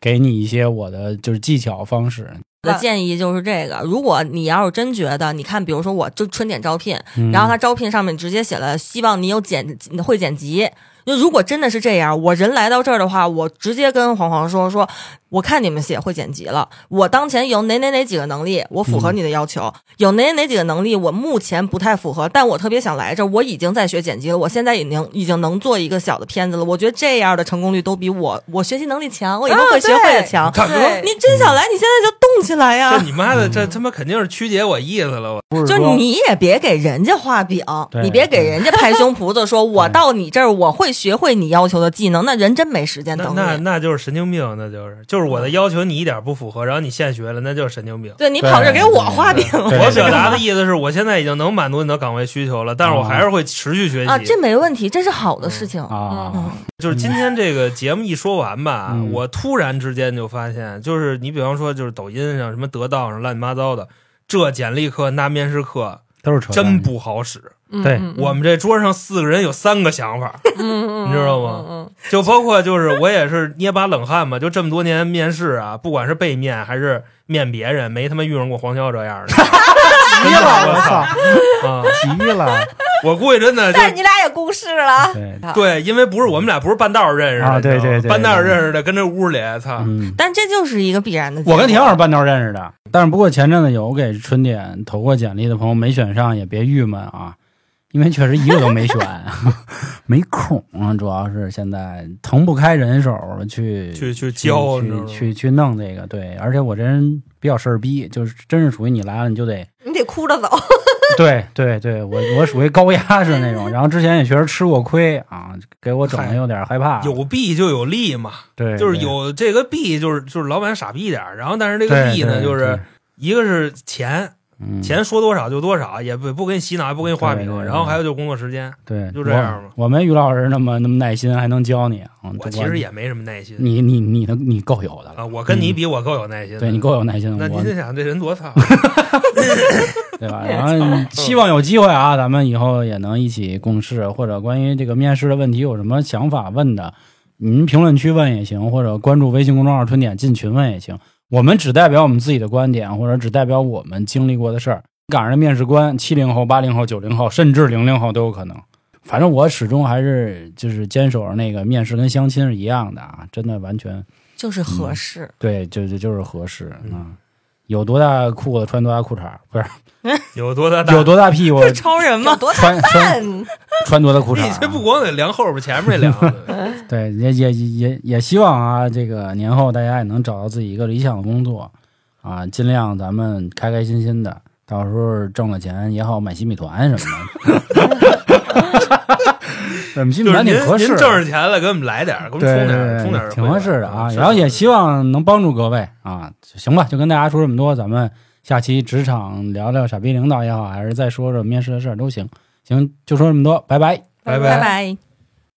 给你一些我的就是技巧方式，我的建议就是这个：如果你要是真觉得，你看，比如说我就春点招聘，嗯然后他招聘上面直接写了希望你有剪会剪辑。就如果真的是这样，我人来到这儿的话，我直接跟黄黄说说，我看你们写会剪辑了，我当前有哪哪哪几个能力，我符合你的要求；有哪哪哪几个能力，我目前不太符合，但我特别想来这儿，我已经在学剪辑了，我现在已经已经能做一个小的片子了。我觉得这样的成功率都比我我学习能力强，我以后会学会的强。大哥，你真想来，你现在就动起来呀！这你妈的，这他妈肯定是曲解我意思了。我就不是说你也别给人家画饼，你别给人家拍胸脯子说，我到你这儿我会学会你要求的技能，那人真没时间等你。那那就是神经病，那就是就是我的要求你一点不符合，然后你现学了，那就是神经病。对你跑这儿给我画饼，我表达的意思是我现在已经能满足你的岗位需求了，但是我还是会持续学习。啊，这没问题，这是好的事情。啊，嗯就是今天这个节目一说完吧，嗯我突然之间就发现，就是你比方说，就是抖音上什么得到上乱七八糟的，这简历课那面试课，都是扯淡真不好使。对嗯嗯我们这桌上四个人有三个想法，嗯嗯，你知道吗嗯？就包括就是我也是捏把冷汗嘛，就这么多年面试啊，不管是被面还是面别人，没他妈遇上过黄潇这样的。急了，我操，啊！急了，我估计真的就但是你俩也共事了，对，对，因为不是我们俩不是半道认识的，啊对对对半道认识的，跟这屋里，操，嗯。但这就是一个必然的结果。我跟田老师半道认识的，但是不过前阵子有给春点投过简历的朋友没选上，也别郁闷啊，因为确实一个都没选，没空啊，主要是现在腾不开人手去去去去教，去去去弄这个，对，而且我这人比较事儿逼，就是真是属于你来了你就得，你得哭着走。对对对，我我属于高压式那种，然后之前也确实吃过亏啊，给我整的有点害怕，有弊就有利嘛，对，就是有这个弊，就是就是老板傻逼点，然后但是这个对利呢，就是一个是钱，嗯钱说多少就多少，也不不给你洗脑，也不给你画饼，然后还有就是工作时间，对，就这样嘛我我没于老师那么那么耐心，还能教你。嗯我其实也没什么耐心你你你能你够有的了啊，我跟你比，我够有耐心，对你够有耐心，那我您就想这人多操，对吧？然后希望有机会啊，咱们以后也能一起共事，或者关于这个面试的问题有什么想法问的，您评论区问也行，或者关注微信公众号“春点”进群问也行。我们只代表我们自己的观点，或者只代表我们经历过的事儿。赶上的面试官，七零后、八零后、九零后，甚至零零后都有可能。反正我始终还是就是坚守着那个面试跟相亲是一样的啊，真的完全就是合适。对，就就就是合适啊、嗯有多大裤子穿多大裤衩，不是 有多大大？有多大屁股这超人吗？多穿穿蛋！穿多大裤衩、啊。你这不光得量后边，前面也量。对，也也也也希望啊，这个年后大家也能找到自己一个理想的工作啊，尽量咱们开开心心的，到时候挣了钱也好买新米团什么的。我们新米就是您团挺合适的，您挣着钱了，给我们来点，给我们充点充点，挺合适的啊。然后也希望能帮助各位啊，行吧，就跟大家说这么多，咱们下期职场聊聊傻逼领导也好，还是再说说面试的事儿都行。行，就说这么多，拜拜。拜拜拜。